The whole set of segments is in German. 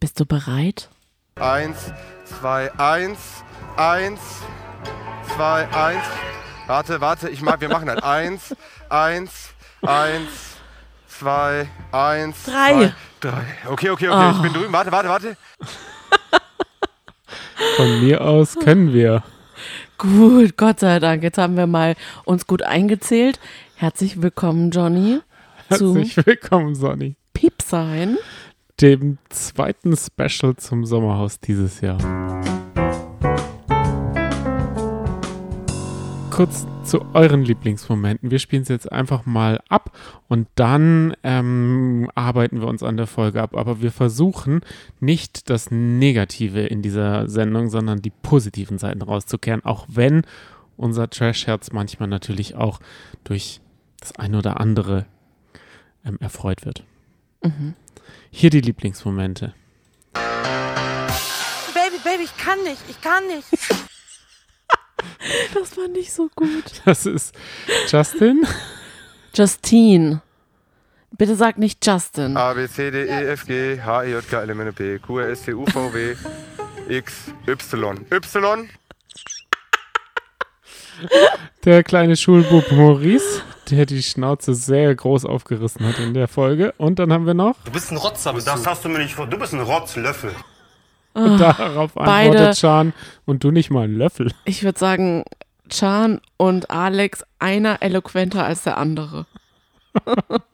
Bist du bereit? Eins, zwei, eins, eins, zwei, eins. Warte, warte, ich mag, wir machen halt eins, eins, eins, zwei, eins, Drei. zwei, drei. Okay, okay, okay, ich bin drüben. Warte, warte, warte. Von mir aus können wir. Gut, Gott sei Dank. Jetzt haben wir mal uns gut eingezählt. Herzlich willkommen, Johnny, zu Herzlich willkommen, Sonny. Piepsein. Dem zweiten Special zum Sommerhaus dieses Jahr. Kurz zu euren Lieblingsmomenten. Wir spielen es jetzt einfach mal ab und dann ähm, arbeiten wir uns an der Folge ab. Aber wir versuchen nicht das Negative in dieser Sendung, sondern die positiven Seiten rauszukehren, auch wenn unser Trash-Herz manchmal natürlich auch durch das eine oder andere ähm, erfreut wird. Hier die Lieblingsmomente. Baby, Baby, ich kann nicht, ich kann nicht. Das war nicht so gut. Das ist Justin. Justine. Bitte sag nicht Justin. A, B, C, D, E, F, G, H, I, J, K, L, M, N, P, Q, R, S, T, U, V, W, X, Y. Y, Der kleine Schulbub Maurice, der die Schnauze sehr groß aufgerissen hat in der Folge. Und dann haben wir noch, Du bist ein Rotzer, bist Das du. hast du mir nicht vor. Du bist ein Rotzlöffel. darauf beide- antwortet Chan, und du nicht mal einen Löffel. Ich würde sagen, Chan und Alex, einer eloquenter als der andere.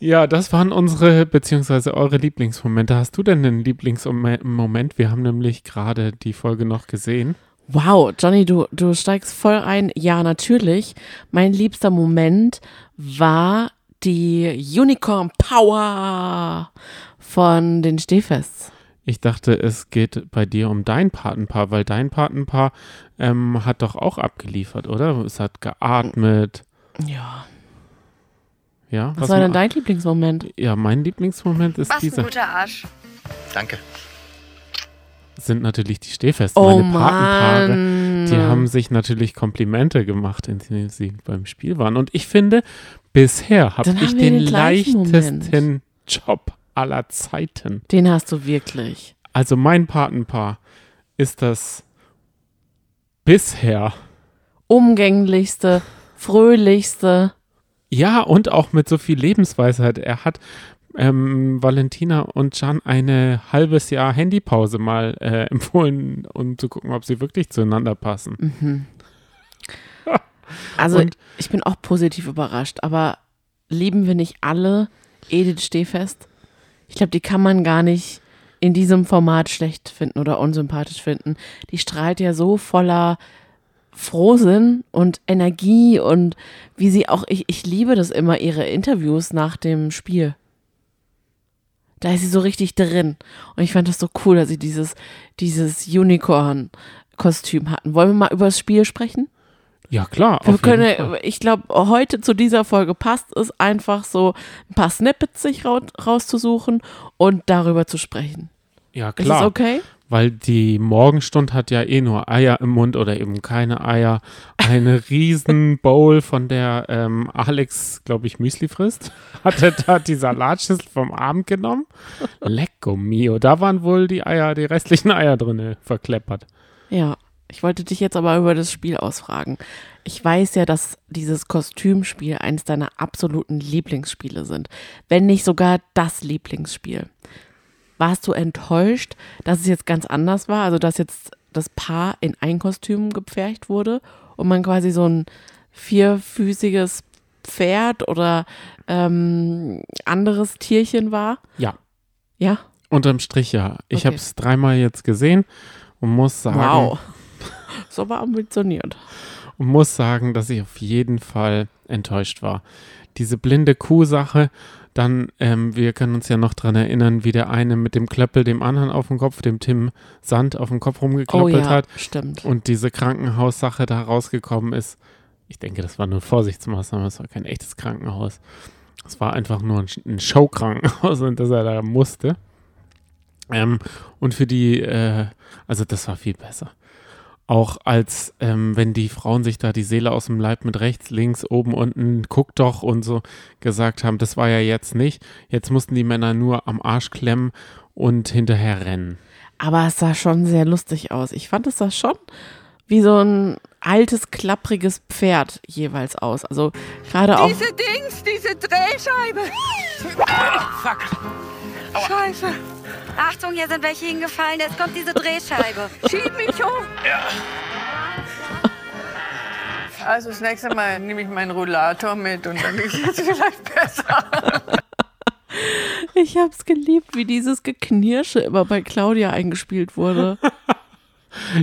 Ja, das waren unsere, beziehungsweise eure Lieblingsmomente. Hast du denn einen Lieblingsmoment? Wir haben nämlich gerade die Folge noch gesehen. Wow, Johnny, du, du steigst voll ein. Ja, natürlich. Mein liebster Moment war die Unicorn Power von den Stehfests. Ich dachte, es geht bei dir um dein Patenpaar, weil dein Patenpaar ähm, hat doch auch abgeliefert, oder? Es hat geatmet. Ja. Ja, Was, war denn dein Lieblingsmoment? Ja, mein Lieblingsmoment ist Was ein dieser. guter Arsch. Danke. Sind natürlich die Stehfeste, Oh meine Patenpaare. Mann. Die haben sich natürlich Komplimente gemacht, indem sie beim Spiel waren. Und ich finde, bisher habe Dann ich den, den leichtesten Job aller Zeiten. Den hast du wirklich. Also mein Patenpaar ist das bisher. Umgänglichste, fröhlichste. Ja, und auch mit so viel Lebensweisheit. Er hat ähm, Valentina und Can eine halbes Jahr Handypause mal äh, empfohlen, um zu gucken, ob sie wirklich zueinander passen. Also Und- ich bin auch positiv überrascht, aber lieben wir nicht alle Edith Stehfest? Ich glaube, die kann man gar nicht in diesem Format schlecht finden oder unsympathisch finden. Die strahlt ja so voller Frohsinn und Energie und wie sie auch, ich, ich liebe das immer, ihre Interviews nach dem Spiel. Da ist sie so richtig drin. Und ich fand das so cool, dass sie dieses, dieses Unicorn-Kostüm hatten. Wollen wir mal über das Spiel sprechen? Ja, klar. Wir können, Fall. ich glaube, heute zu dieser Folge passt es einfach so, ein paar Snippets sich rau rauszusuchen und darüber zu sprechen. Ja, Ist klar. es okay? Weil die Morgenstund hat ja eh nur Eier im Mund oder eben keine Eier. Eine riesen Bowl, von der ähm, Alex, glaube ich, Müsli frisst. Hat er da die Salatschüssel vom Abend genommen? Lecco mio. Da waren wohl die Eier, die restlichen Eier drin verkleppert. Ja. Ich wollte dich jetzt aber über das Spiel ausfragen. Ich weiß ja, dass dieses Kostümspiel eines deiner absoluten Lieblingsspiele sind. Wenn nicht sogar das Lieblingsspiel. Warst du enttäuscht, dass es jetzt ganz anders war? Also, dass jetzt das Paar in ein Kostüm gepfercht wurde und man quasi so ein vierfüßiges Pferd oder ähm, anderes Tierchen war? Ja, Ja? unterm Strich ja. Ich Okay. habe es dreimal jetzt gesehen und muss sagen, Wow. So aber ambitioniert. und muss sagen, dass ich auf jeden Fall enttäuscht war. Diese blinde Kuh-Sache, dann, ähm, wir können uns ja noch dran erinnern, wie der eine mit dem Klöppel dem anderen auf dem Kopf, dem Tim Sand auf dem Kopf Oh rumgeklöppelt ja, hat stimmt. und diese Krankenhaussache da rausgekommen ist. Ich denke, das war nur Vorsichtsmaßnahme, es war kein echtes Krankenhaus. Es war einfach nur ein, ein Showkrankenhaus und dass er da musste. Ähm, und für die, äh, also das war viel besser. Auch als, ähm, wenn die Frauen sich da die Seele aus dem Leib mit rechts, links, oben, unten, guck doch und so gesagt haben, das war ja jetzt nicht. Jetzt mussten die Männer nur am Arsch klemmen und hinterher rennen. Aber es sah schon sehr lustig aus. Ich fand es sah schon wie so ein altes, klappriges Pferd jeweils aus. Also gerade auch. Diese Dings, diese Drehscheibe. Fuck. Scheiße. Achtung, hier sind welche hingefallen. Jetzt kommt diese Drehscheibe. Schieb mich hoch. Also das nächste Mal nehme ich meinen Rollator mit und dann ist es vielleicht besser. Ich hab's geliebt, wie dieses Geknirsche immer bei Claudia eingespielt wurde.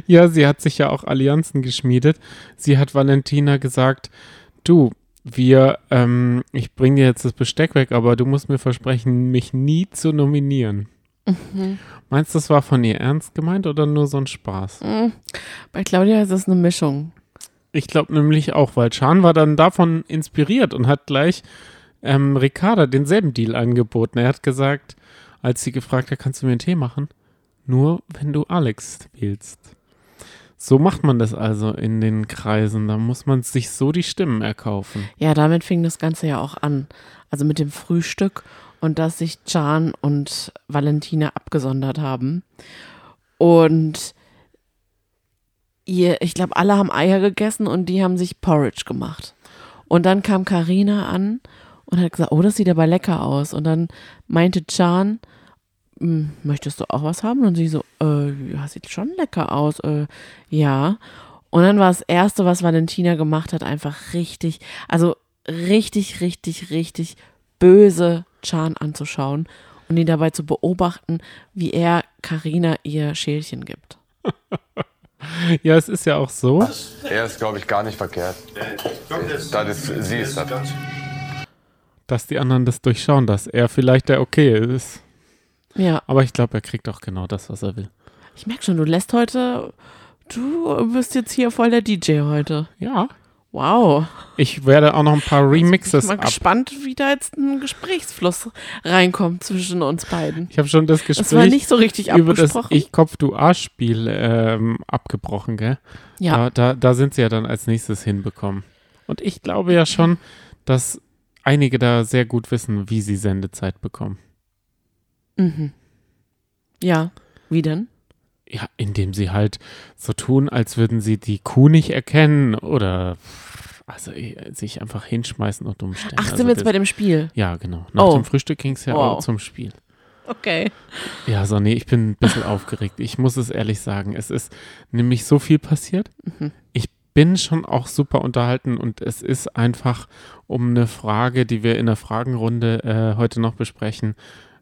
Ja, sie hat sich ja auch Allianzen geschmiedet. Sie hat Valentina gesagt, du, wir, ähm, ich bring dir jetzt das Besteck weg, aber du musst mir versprechen, mich nie zu nominieren. Meinst du, das war von ihr ernst gemeint oder nur so ein Spaß? Bei Claudia ist es eine Mischung. Ich glaube nämlich auch, weil Chan war dann davon inspiriert und hat gleich ähm, Ricarda denselben Deal angeboten. Er hat gesagt, als sie gefragt hat, kannst du mir einen Tee machen? Nur wenn du Alex wählst. So macht man das also in den Kreisen. Da muss man sich so die Stimmen erkaufen. Ja, damit fing das Ganze ja auch an. Also mit dem Frühstück und dass sich Can und Valentina abgesondert haben. Und ihr, ich glaube, alle haben Eier gegessen und die haben sich Porridge gemacht. Und dann kam Karina an und hat gesagt, oh, das sieht aber lecker aus. Und dann meinte Can, "Hm, möchtest du auch was haben? Und sie so, äh, ja, sieht schon lecker aus. Äh, ja. Und dann war das Erste, was Valentina gemacht hat, einfach richtig, also richtig, richtig, richtig böse Chan anzuschauen und ihn dabei zu beobachten, wie er Karina ihr Schälchen gibt. Ja, es ist ja auch so. Er ist, glaube ich, gar nicht verkehrt. Das ist, sie ist das. dass die anderen das durchschauen, dass er vielleicht der Okay ist. Ja, Aber ich glaube, er kriegt auch genau das, was er will. ich merke schon, du lässt heute, du bist jetzt hier voll der DJ heute. Ja. Wow. Ich werde auch noch ein paar Remixes ich bin mal ab. gespannt, wie da jetzt ein Gesprächsfluss reinkommt zwischen uns beiden. Ich habe schon das Gespräch Das war nicht so richtig über das. Ich Kopf du Arsch Spiel ähm, abgebrochen, gell? ja, Da, da, da sind sie ja dann als nächstes hinbekommen. Und ich glaube ja schon, dass einige da sehr gut wissen, wie sie Sendezeit bekommen. mhm. ja. Wie denn? Ja, indem sie halt so tun, als würden sie die Kuh nicht erkennen oder also eh, sich einfach hinschmeißen und umstellen. Ach, also sind wir jetzt das- bei dem Spiel? Ja, genau. Nach Oh. dem Frühstück ging es ja Wow. auch zum Spiel. Okay. Ja, so, nee, ich bin ein bisschen aufgeregt. Ich muss es ehrlich sagen. Es ist nämlich so viel passiert. Mhm. Ich bin schon auch super unterhalten und es ist einfach um eine Frage, die wir in der Fragenrunde äh, heute noch besprechen.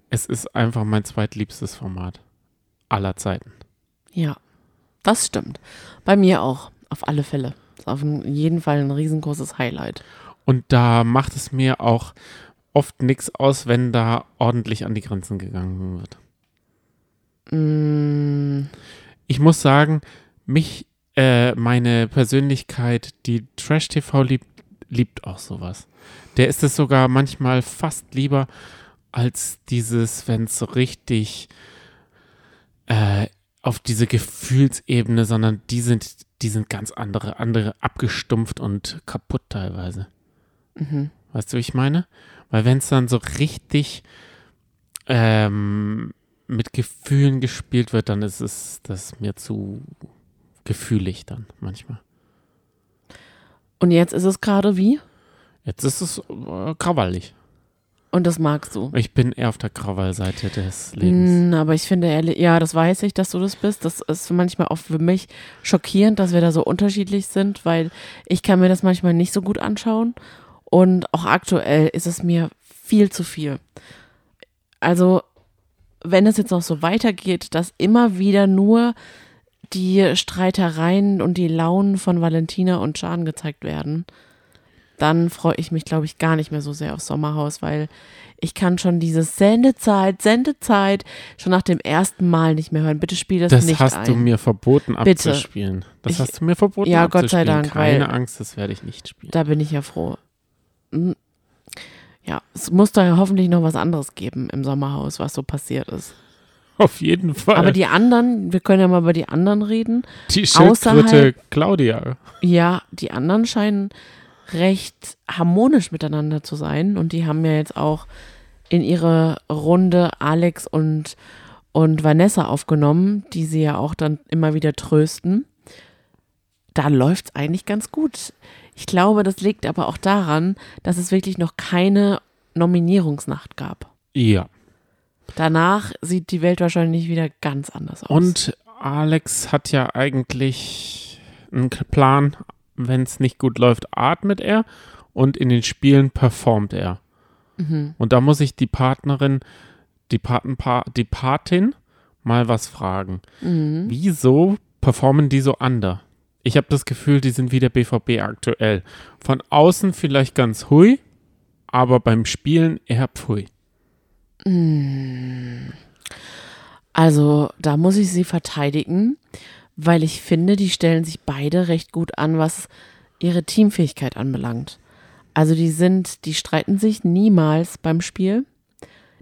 Es ist einfach mein zweitliebstes Format aller Zeiten. Ja, das stimmt. Bei mir auch, auf alle Fälle. Ist auf jeden Fall ein riesengroßes Highlight. Und da macht es mir auch oft nichts aus, wenn da ordentlich an die Grenzen gegangen wird. Mm, Ich muss sagen, mich, äh, meine Persönlichkeit, die Trash-TV liebt, liebt auch sowas. Der ist es sogar manchmal fast lieber als dieses, wenn es so richtig äh, auf diese Gefühlsebene, sondern die sind, die sind ganz andere, andere abgestumpft und kaputt teilweise. mhm. Weißt du, wie ich meine? Weil wenn es dann so richtig ähm, mit Gefühlen gespielt wird, dann ist es das mir zu gefühlig dann manchmal. Und jetzt ist es gerade wie? Jetzt ist es äh, krawallig. Und das magst du. Ich bin eher auf der Krawallseite des Lebens. Mm, aber ich finde ehrlich, ja, das weiß ich, dass du das bist. Das ist manchmal auch für mich schockierend, dass wir da so unterschiedlich sind, weil ich kann mir das manchmal nicht so gut anschauen. Und auch aktuell ist es mir viel zu viel. Also, wenn es jetzt noch so weitergeht, dass immer wieder nur die Streitereien und die Launen von Valentina und Jan gezeigt werden, dann freue ich mich, glaube ich, gar nicht mehr so sehr aufs Sommerhaus, weil ich kann schon dieses Sendezeit, Sendezeit schon nach dem ersten Mal nicht mehr hören. Bitte spiel das, Das nicht hast ein. du mir verboten Bitte. abzuspielen. Das Ich- hast du mir verboten Ja, abzuspielen. Gott sei Dank, Keine Angst, das werde ich nicht spielen. Da bin ich ja froh. Hm. Ja, es muss da ja hoffentlich noch was anderes geben im Sommerhaus, was so passiert ist. Auf jeden Fall. Aber die anderen, wir können ja mal über die anderen reden. die Schildkröte außerhalb- Claudia. Ja, die anderen scheinen recht harmonisch miteinander zu sein. Und die haben ja jetzt auch in ihre Runde Alex und, und Vanessa aufgenommen, die sie ja auch dann immer wieder trösten. Da läuft es eigentlich ganz gut. Ich glaube, das liegt aber auch daran, dass es wirklich noch keine Nominierungsnacht gab. Ja. Danach sieht die Welt wahrscheinlich wieder ganz anders aus. Und Alex hat ja eigentlich einen Plan, wenn es nicht gut läuft, atmet er und in den Spielen performt er. Und da muss ich die Partnerin, die, Patenpa die Patin mal was fragen. Wieso performen die so under? Ich habe das Gefühl, die sind wie der BVB aktuell. Von außen vielleicht ganz hui, aber beim Spielen eher pfui. Also da muss ich sie verteidigen, weil ich finde, die stellen sich beide recht gut an, was ihre Teamfähigkeit anbelangt. Also die sind, die streiten sich niemals beim Spiel.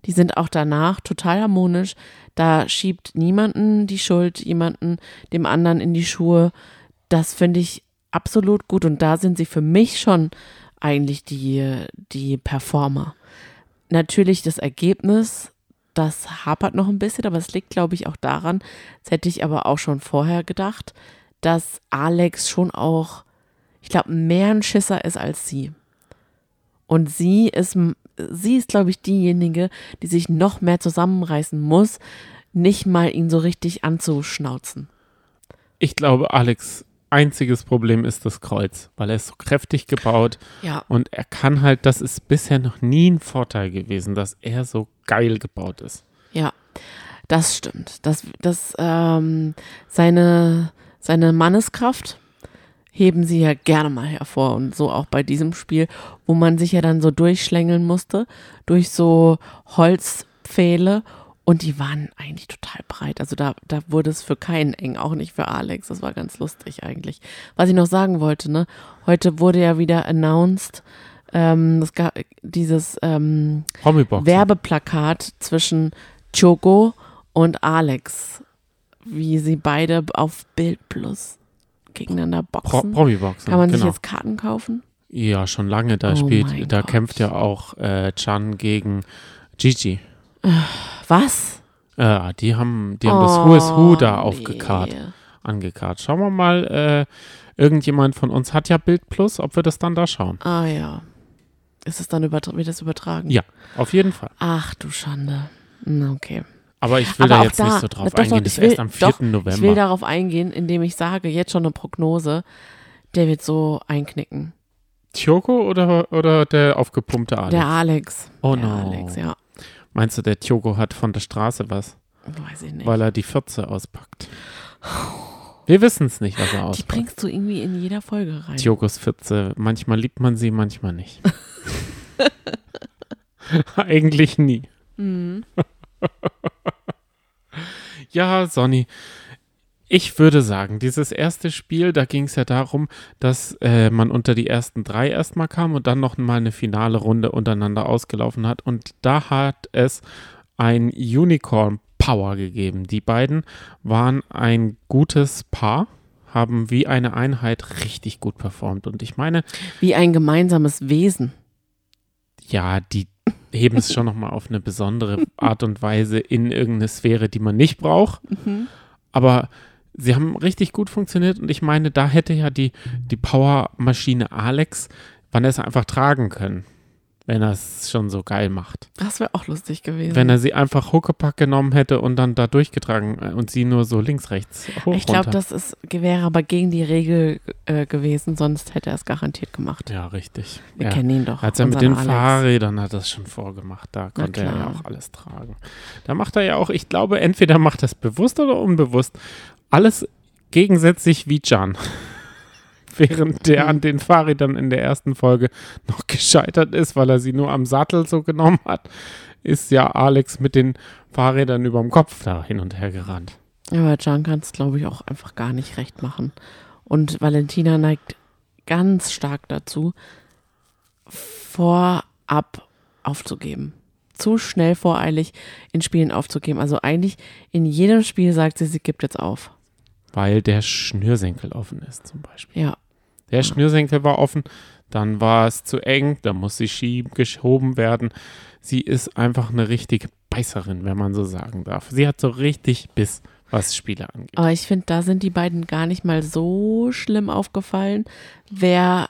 Die sind auch danach total harmonisch. Da schiebt niemanden die Schuld, jemanden dem anderen in die Schuhe. Das finde ich absolut gut. Und da sind sie für mich schon eigentlich die, die Performer. Natürlich das Ergebnis, das hapert noch ein bisschen, aber es liegt, glaube ich, auch daran, das hätte ich aber auch schon vorher gedacht, dass Alex schon auch, ich glaube, mehr ein Schisser ist als sie. Und sie ist, sie ist, glaube ich, diejenige, die sich noch mehr zusammenreißen muss, nicht mal ihn so richtig anzuschnauzen. Ich glaube, Alex einziges Problem ist das Kreuz, weil er ist so kräftig gebaut Ja. und er kann halt, das ist bisher noch nie ein Vorteil gewesen, dass er so geil gebaut ist. Ja, das stimmt. Das, das, ähm, seine, seine Manneskraft heben sie ja gerne mal hervor und so auch bei diesem Spiel, wo man sich ja dann so durchschlängeln musste, durch so Holzpfähle und die waren eigentlich total breit. Also da, da wurde es für keinen eng, auch nicht für Alex. Das war ganz lustig eigentlich. Was ich noch sagen wollte, ne, heute wurde ja wieder announced, ähm, es gab dieses ähm. Werbeplakat zwischen Choco und Alex, wie sie beide auf Bild Plus gegeneinander Pro boxen. Promi-Boxen, Kann man genau. sich jetzt Karten kaufen? ja, schon lange. Da Oh spielt, da Gott. kämpft ja auch äh, Chan gegen Gigi. Was? Ja, die haben, die haben das Who is Who da Oh, aufgekarrt, nee. angekarrt. Schauen wir mal, äh, irgendjemand von uns hat ja Bild Plus, ob wir das dann da schauen. Ah ja. Ist es dann übertra wird das übertragen? Ja, auf jeden Fall. Ach du Schande. Okay. Aber ich will Aber da jetzt da, nicht so drauf doch, doch, eingehen. Das ich ist will- erst am 4. doch, November. Ich will darauf eingehen, indem ich sage, jetzt schon eine Prognose, der wird so einknicken. Tjoko oder, oder der aufgepumpte Alex? Der Alex. Oh der no. Alex, ja. Meinst du, der Tjoko hat von der Straße was? Weiß ich nicht. Weil er die Fürze auspackt. Wir wissen es nicht, was er Die auspackt. bringst du irgendwie in jeder Folge rein. Tjokos Fürze. Manchmal liebt man sie, manchmal nicht. Eigentlich nie. Mhm. Ja, Sonny. Ich würde sagen, dieses erste Spiel, da ging es ja darum, dass äh, man unter die ersten drei erstmal kam und dann noch mal eine finale Runde untereinander ausgelaufen hat. Und da hat es ein Unicorn Power gegeben. Die beiden waren ein gutes Paar, haben wie eine Einheit richtig gut performt. Und ich meine, Wie ein gemeinsames Wesen. ja, die heben es schon nochmal auf eine besondere Art und Weise in irgendeine Sphäre, die man nicht braucht. Aber sie haben richtig gut funktioniert und ich meine, da hätte ja die, die Powermaschine Alex Vanessa einfach tragen können, wenn er es schon so geil macht. Das wäre auch lustig gewesen. Wenn er sie einfach Huckepack genommen hätte und dann da durchgetragen äh, und sie nur so links, rechts, hoch, ich glaube, das ist, wäre aber gegen die Regel äh, gewesen, sonst hätte er es garantiert gemacht. Ja, richtig. Wir ja. kennen ihn doch. Als er mit den Alex. Fahrrädern hat das schon vorgemacht. Da konnte er ja auch alles tragen. Da macht er ja auch, ich glaube, entweder macht er es bewusst oder unbewusst. Alles gegensätzlich wie Can. Während der an den Fahrrädern in der ersten Folge noch gescheitert ist, weil er sie nur am Sattel so genommen hat, ist ja Alex mit den Fahrrädern überm Kopf da hin und her gerannt. Aber Can kann es, glaube ich, auch einfach gar nicht recht machen. Und Valentina neigt ganz stark dazu, vorab aufzugeben. zu schnell voreilig in Spielen aufzugeben. Also eigentlich in jedem Spiel sagt sie, sie gibt jetzt auf. Weil der Schnürsenkel offen ist, zum Beispiel. Ja. Der Schnürsenkel war offen, dann war es zu eng, da muss sie schieben, geschoben werden. Sie ist einfach eine richtige Beißerin, wenn man so sagen darf. Sie hat so richtig Biss, was Spiele angeht. Aber ich finde, da sind die beiden gar nicht mal so schlimm aufgefallen. Wer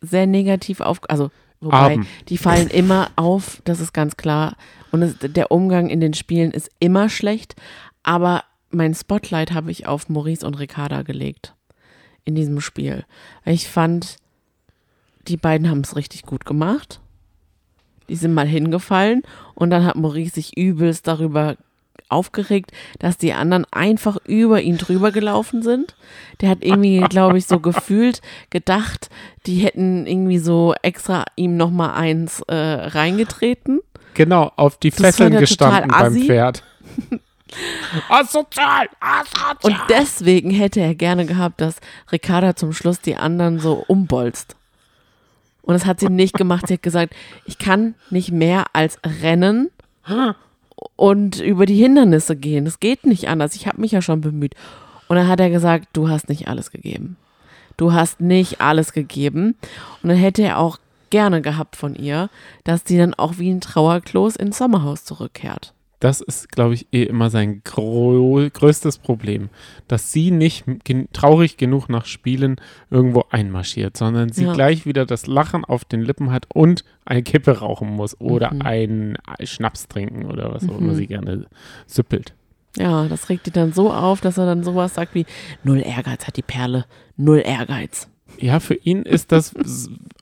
sehr negativ auf, also wobei, Abend. die fallen immer auf, das ist ganz klar. Und es, der Umgang in den Spielen ist immer schlecht. Aber mein Spotlight habe ich auf Maurice und Ricarda gelegt in diesem Spiel. Ich fand, die beiden haben es richtig gut gemacht. Die sind mal hingefallen und dann hat Maurice sich übelst darüber aufgeregt, dass die anderen einfach über ihn drüber gelaufen sind. Der hat irgendwie, glaube ich, so gefühlt gedacht, die hätten irgendwie so extra ihm noch mal eins äh, reingetreten. Genau, auf die Das Fesseln gestanden beim. Pferd. Asozial! Asozial! Und deswegen hätte er gerne gehabt, dass Ricarda zum Schluss die anderen so umbolzt. Und das hat sie nicht gemacht. Sie hat gesagt, ich kann nicht mehr als rennen und über die Hindernisse gehen. Das geht nicht anders. Ich habe mich ja schon bemüht. Und dann hat er gesagt, du hast nicht alles gegeben. Du hast nicht alles gegeben. Und dann hätte er auch gerne gehabt von ihr, dass sie dann auch wie ein Trauerklos ins Sommerhaus zurückkehrt. Das ist, glaube ich, eh immer sein größtes Problem, dass sie nicht gen traurig genug nach Spielen irgendwo einmarschiert, sondern sie Ja. gleich wieder das Lachen auf den Lippen hat und eine Kippe rauchen muss oder Mhm. einen Schnaps trinken oder was auch immer sie gerne süppelt. Ja, das regt die dann so auf, dass er dann sowas sagt wie, null Ehrgeiz hat die Perle, null Ehrgeiz. Ja, für ihn ist das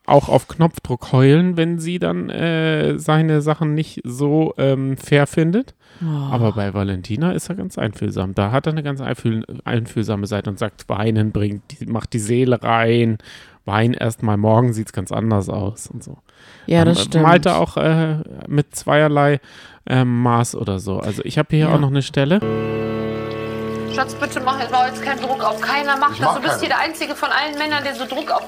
auch auf Knopfdruck heulen, wenn sie dann äh, seine Sachen nicht so ähm, fair findet. Oh. Aber bei Valentina ist er ganz einfühlsam. Da hat er eine ganz einfühl einfühlsame Seite und sagt, Weinen bringt, die, macht die Seele rein. Wein erst mal morgen sieht es ganz anders aus und so. Ja, das Ähm, stimmt. Malt er auch äh, mit zweierlei ähm, Maß oder so. Also ich habe hier Ja. auch noch eine Stelle. Schatz, bitte mach jetzt keinen Druck auf. Keiner macht Ich das. mach Du bist keinen. hier der Einzige von allen Männern, der so Druck auf.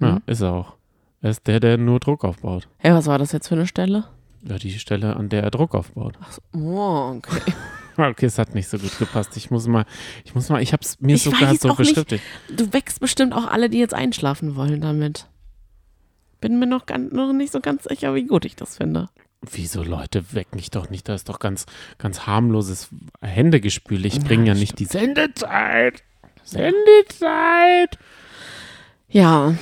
Ja, Mhm. ist er auch. Er ist der, der nur Druck aufbaut. Hey, was war das jetzt für eine Stelle? Ja, die Stelle, an der er Druck aufbaut. Ach so, oh, okay. Okay, es hat nicht so gut gepasst. Ich muss mal, ich muss mal, ich habe es mir Ich sogar so beschriftet. Du wächst bestimmt auch alle, die jetzt einschlafen wollen damit. Bin mir noch, ganz, noch nicht so ganz sicher, wie gut ich das finde. Wieso, Leute, weck mich doch nicht. Das ist doch ganz, ganz harmloses Händegespül. Ich Ja, bringe ja das nicht die Sendezeit. Sendezeit. Ja,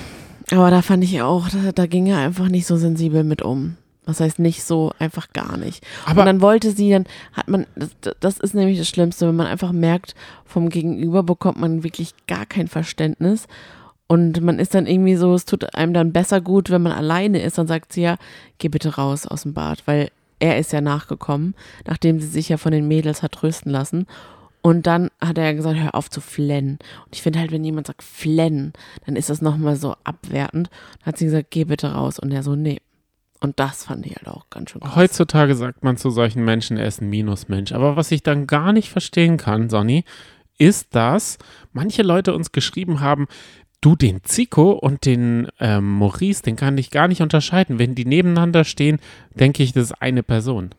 aber da fand ich auch, da, da ging er einfach nicht so sensibel mit um. Was heißt nicht so, einfach gar nicht. Aber- und dann wollte sie, dann hat man, das, das ist nämlich das Schlimmste, wenn man einfach merkt, vom Gegenüber bekommt man wirklich gar kein Verständnis. Und man ist dann irgendwie so, es tut einem dann besser gut, wenn man alleine ist. Dann sagt sie ja, geh bitte raus aus dem Bad, weil er ist ja nachgekommen, nachdem sie sich ja von den Mädels hat trösten lassen. Und dann hat er ja gesagt, hör auf zu flennen. Und ich finde halt, wenn jemand sagt flennen, dann ist das nochmal so abwertend. Dann hat sie gesagt, geh bitte raus. Und er so, nee. Und das fand ich halt auch ganz schön krass. Heutzutage sagt man zu solchen Menschen, er ist ein Minusmensch. Aber was ich dann gar nicht verstehen kann, Sonny, ist, dass manche Leute uns geschrieben haben, du den Zico und den ähm, Maurice, den kann ich gar nicht unterscheiden. Wenn die nebeneinander stehen, denke ich, das ist eine Person.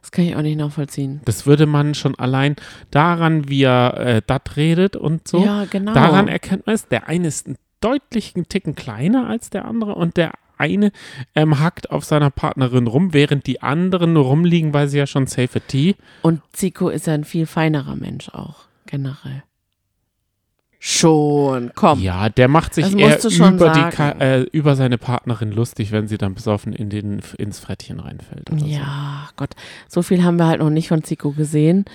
Das kann ich auch nicht nachvollziehen. Das würde man schon allein daran, wie er äh, dat redet und so, Ja, genau. daran erkennt man es. Der eine ist einen deutlichen Ticken kleiner als der andere und der eine ähm, hackt auf seiner Partnerin rum, während die anderen nur rumliegen, weil sie ja schon safe Tea. Und Zico ist ja ein viel feinerer Mensch auch, generell. Schon, komm. Ja, der macht sich eher über, die, äh, über seine Partnerin lustig, wenn sie dann besoffen in den, ins Frettchen reinfällt. Ja, Gott. So viel haben wir halt noch nicht von Zico gesehen.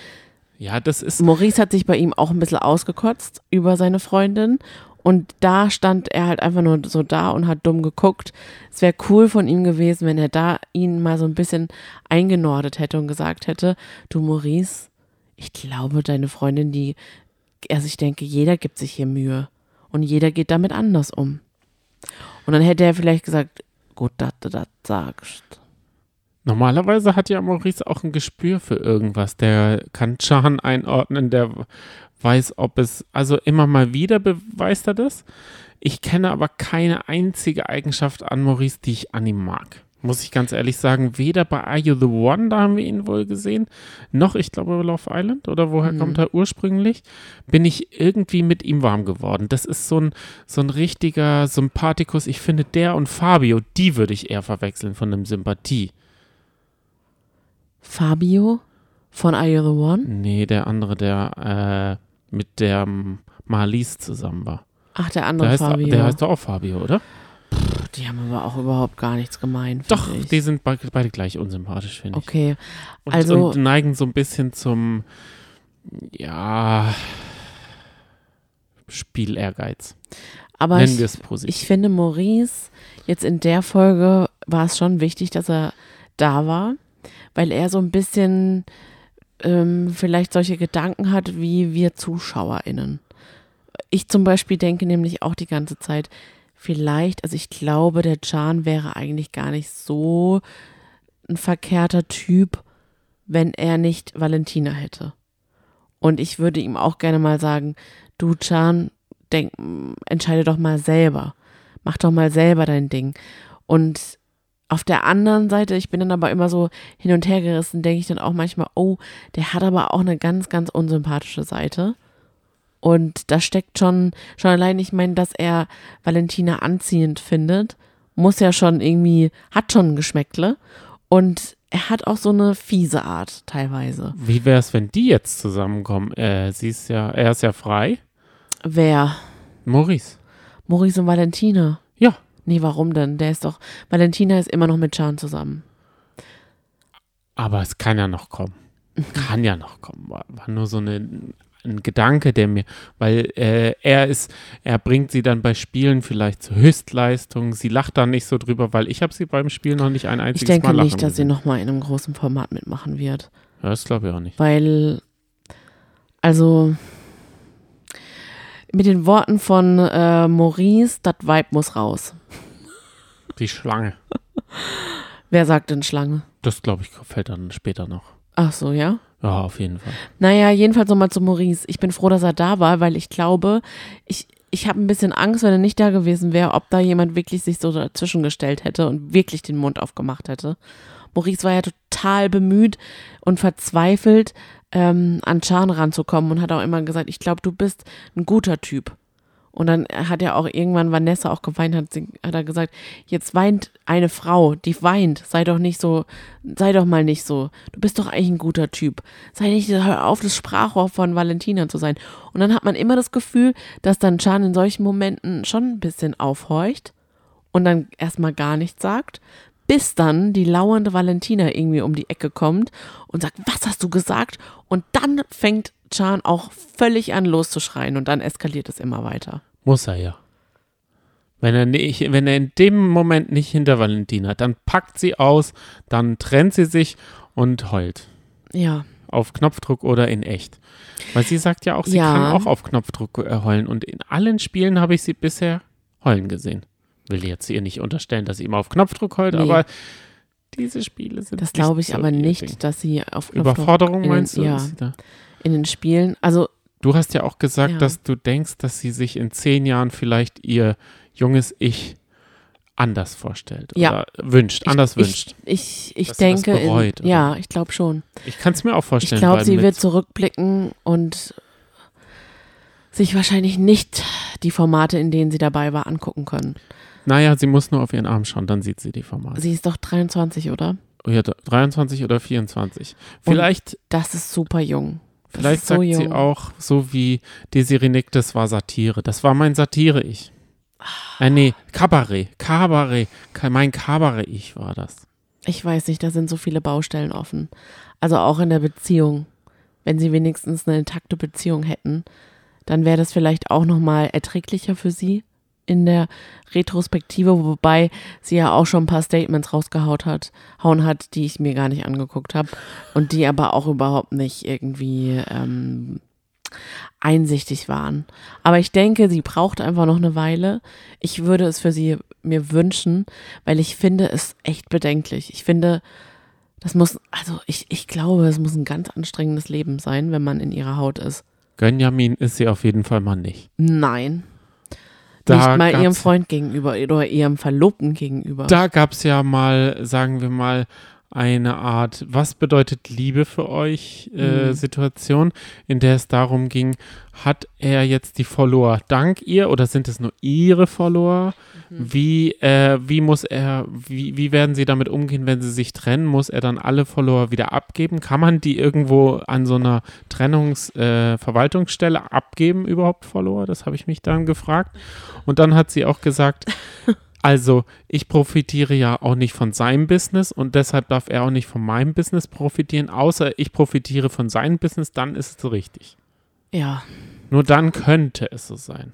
So. Ja, das ist. Maurice hat sich bei ihm auch ein bisschen ausgekotzt über seine Freundin. Und da stand er halt einfach nur so da und hat dumm geguckt. Es wäre cool von ihm gewesen, wenn er da ihn mal so ein bisschen eingenordet hätte und gesagt hätte, du Maurice, ich glaube, deine Freundin, die, also ich denke, jeder gibt sich hier Mühe. Und jeder geht damit anders um. Und dann hätte er vielleicht gesagt, gut, dass du das sagst. Normalerweise hat ja Maurice auch ein Gespür für irgendwas. Der kann Chan einordnen, der weiß, ob es, also immer mal wieder beweist er das. Ich kenne aber keine einzige Eigenschaft an Maurice, die ich an ihm mag. Muss ich ganz ehrlich sagen, weder bei Are You the One, da haben wir ihn wohl gesehen, noch, ich glaube, Love Island oder woher Mhm. kommt er ursprünglich, bin ich irgendwie mit ihm warm geworden. Das ist so ein, so ein richtiger Sympathikus. Ich finde, der und Fabio, die würde ich eher verwechseln von einem Sympathie. Fabio von Are You the One? Nee, der andere, der äh, mit der Marlies zusammen war. Ach, der Der andere heißt, Fabio. der heißt doch auch Fabio, oder? Die haben aber auch überhaupt gar nichts gemeint. Doch, ich. die sind be beide gleich unsympathisch, finde ich. Okay, Und, also- und neigen so ein bisschen zum, ja, Spielehrgeiz. aber Nennen ich, wir es positiv. ich finde Maurice, jetzt in der Folge war es schon wichtig, dass er da war, weil er so ein bisschen ähm, vielleicht solche Gedanken hat wie wir ZuschauerInnen. Ich zum Beispiel denke nämlich auch die ganze Zeit, vielleicht, also ich glaube, der Can wäre eigentlich gar nicht so ein verkehrter Typ, wenn er nicht Valentina hätte. Und ich würde ihm auch gerne mal sagen, du Can, denk, entscheide doch mal selber. Mach doch mal selber dein Ding. Und auf der anderen Seite, ich bin dann aber immer so hin und her gerissen, denke ich dann auch manchmal, oh, der hat aber auch eine ganz, ganz unsympathische Seite. Und da steckt schon, schon allein, ich meine, dass er Valentina anziehend findet, muss ja schon irgendwie, hat schon ein Geschmäckle. Und er hat auch so eine fiese Art teilweise. Wie wäre es, wenn die jetzt zusammenkommen? Äh, sie ist ja, er ist ja frei. Wer? Maurice. Maurice und Valentina. Ja. Nee, warum denn? Der ist doch, Valentina ist immer noch mit Chan zusammen. Aber es kann ja noch kommen. Kann ja noch kommen. War, war nur so eine, ein Gedanke, der mir, weil äh, er ist, er bringt sie dann bei Spielen vielleicht zur Höchstleistung. Sie lacht dann nicht so drüber, weil ich habe sie beim Spiel noch nicht ein Ich einziges denke Mal lachen nicht, dass sie gesehen. nochmal in einem großen Format mitmachen wird. Ja, das glaube ich auch nicht. Weil, also, mit den Worten von äh, Maurice, das Vibe muss raus. Die Schlange. Wer sagt denn Schlange? Das glaube ich fällt dann später noch. Ach so, ja? Ja, auf jeden Fall. Naja, jedenfalls nochmal zu Maurice. Ich bin froh, dass er da war, weil ich glaube, ich, ich habe ein bisschen Angst, wenn er nicht da gewesen wäre, ob da jemand wirklich sich so dazwischen gestellt hätte und wirklich den Mund aufgemacht hätte. Maurice war ja total bemüht und verzweifelt, ähm, an Chan ranzukommen und hat auch immer gesagt, ich glaube, du bist ein guter Typ. Und dann hat ja auch irgendwann Vanessa auch geweint, hat, sie, hat er gesagt, jetzt weint eine Frau, die weint, sei doch nicht so, sei doch mal nicht so. Du bist doch eigentlich ein guter Typ. Sei nicht, hör auf, das Sprachrohr von Valentina zu sein. Und dann hat man immer das Gefühl, dass dann Chan in solchen Momenten schon ein bisschen aufhorcht und dann erstmal gar nichts sagt, bis dann die lauernde Valentina irgendwie um die Ecke kommt und sagt, was hast du gesagt? Und dann fängt Chan auch völlig an loszuschreien und dann eskaliert es immer weiter. Muss er ja. Wenn er, nicht, wenn er in dem Moment nicht hinter Valentina, dann packt sie aus, dann trennt sie sich und heult. Ja, Auf Knopfdruck oder in echt. Weil sie sagt ja auch, sie Ja. kann auch auf Knopfdruck äh, heulen. Und in allen Spielen habe ich sie bisher heulen gesehen. Will jetzt ihr nicht unterstellen, dass sie immer auf Knopfdruck heult, Nee. aber diese Spiele sind das glaube ich so aber nicht, Ding. dass sie auf Knopfdruck Überforderung in, meinst du? Ja, da? In den Spielen. Also Du hast ja auch gesagt, Ja. dass du denkst, dass sie sich in zehn Jahren vielleicht ihr junges Ich anders vorstellt Ja. oder wünscht, anders ich, wünscht. Ich, ich, ich denke, bereut, in, ja, ich glaube schon. Ich kann es mir auch Ich vorstellen. glaube, weil sie wird zurückblicken und sich wahrscheinlich nicht die Formate, in denen sie dabei war, angucken können. Naja, sie muss nur auf ihren Arm schauen, dann sieht sie die Formate. Sie ist doch 23, oder? Ja, 23 oder 24. Vielleicht, Das ist super jung. Vielleicht so sagt jung. sie auch, so wie Desiree Nick, das war Satire. Das war mein Satire-Ich. Äh, nee, Kabarett. Kabarett. Ka- Mein Kabarett-Ich war das. Ich weiß nicht, da sind so viele Baustellen offen. Also auch in der Beziehung. Wenn sie wenigstens eine intakte Beziehung hätten, dann wäre das vielleicht auch nochmal erträglicher für sie in der Retrospektive, wobei sie ja auch schon ein paar Statements rausgehauen hat, hauen hat, die ich mir gar nicht angeguckt habe und die aber auch überhaupt nicht irgendwie ähm, einsichtig waren. Aber ich denke, sie braucht einfach noch eine Weile. Ich würde es für sie mir wünschen, weil ich finde es echt bedenklich. Ich finde, das muss, also ich, ich glaube, es muss ein ganz anstrengendes Leben sein, wenn man in ihrer Haut ist. Gönjamin ist sie auf jeden Fall mal nicht. Nein. Da Nicht mal ihrem Freund gegenüber oder ihrem Verlobten gegenüber. Da gab es ja mal, sagen wir mal, eine Art, was bedeutet Liebe für euch äh, Mhm. Situation, in der es darum ging, hat er jetzt die Follower dank ihr oder sind es nur ihre Follower? Mhm. Wie, äh, wie muss er, wie, wie werden sie damit umgehen, wenn sie sich trennen? Muss er dann alle Follower wieder abgeben? Kann man die irgendwo an so einer Trennungsverwaltungsstelle äh, abgeben, überhaupt Follower? Das habe ich mich dann gefragt. Und dann hat sie auch gesagt, also, ich profitiere ja auch nicht von seinem Business und deshalb darf er auch nicht von meinem Business profitieren, außer ich profitiere von seinem Business, dann ist es richtig. ja. Nur dann könnte es so sein.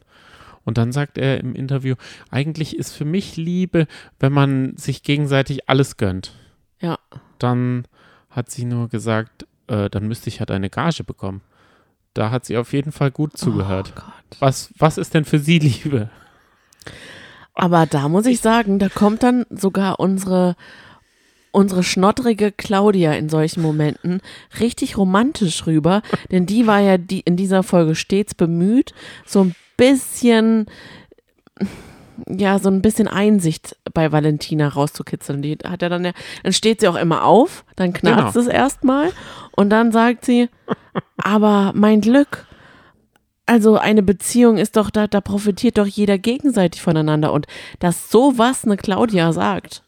Und dann sagt er im Interview, eigentlich ist für mich Liebe, wenn man sich gegenseitig alles gönnt. Ja. Dann hat sie nur gesagt, äh, dann müsste ich ja deine Gage bekommen. Da hat sie auf jeden Fall gut zugehört. Oh Gott. Was, was ist denn für sie Liebe? Aber da muss ich sagen, da kommt dann sogar unsere, unsere schnottrige Claudia in solchen Momenten richtig romantisch rüber, denn die war ja die in dieser Folge stets bemüht, so ein bisschen ja, so ein bisschen Einsicht bei Valentina rauszukitzeln. Die hat ja dann ja, dann steht sie auch immer auf, dann knarzt Genau. es erstmal und dann sagt sie, aber mein Glück, also eine Beziehung ist doch, da, da profitiert doch jeder gegenseitig voneinander. Und dass sowas eine Claudia sagt,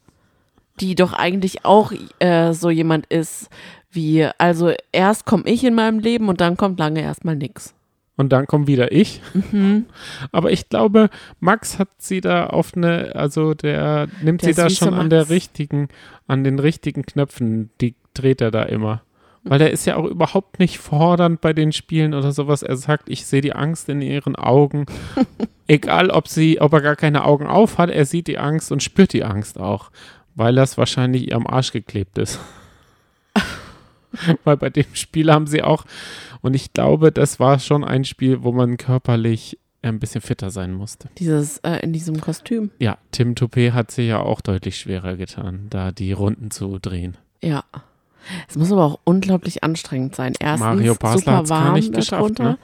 die doch eigentlich auch äh, so jemand ist, wie, also erst komme ich in meinem Leben und dann kommt lange erstmal nix. Und dann kommt wieder ich. Mhm. Aber ich glaube, Max hat sie da auf eine, also der nimmt Der sie da schon an Max. der richtigen, an den richtigen Knöpfen, die dreht er da immer. Weil der ist ja auch überhaupt nicht fordernd bei den Spielen oder sowas. Er sagt, ich sehe die Angst in ihren Augen. Egal, ob sie, ob er gar keine Augen auf hat, er sieht die Angst und spürt die Angst auch, weil das wahrscheinlich ihr am Arsch geklebt ist. weil bei dem Spiel haben sie auch, und ich glaube, das war schon ein Spiel, wo man körperlich ein bisschen fitter sein musste. Dieses, äh, in diesem Kostüm. Ja, Tim Toupé hat sich ja auch deutlich schwerer getan, da die Runden zu drehen. Ja. Es muss aber auch unglaublich anstrengend sein. Erstens, Mario Basler super warm nicht geschafft, ne?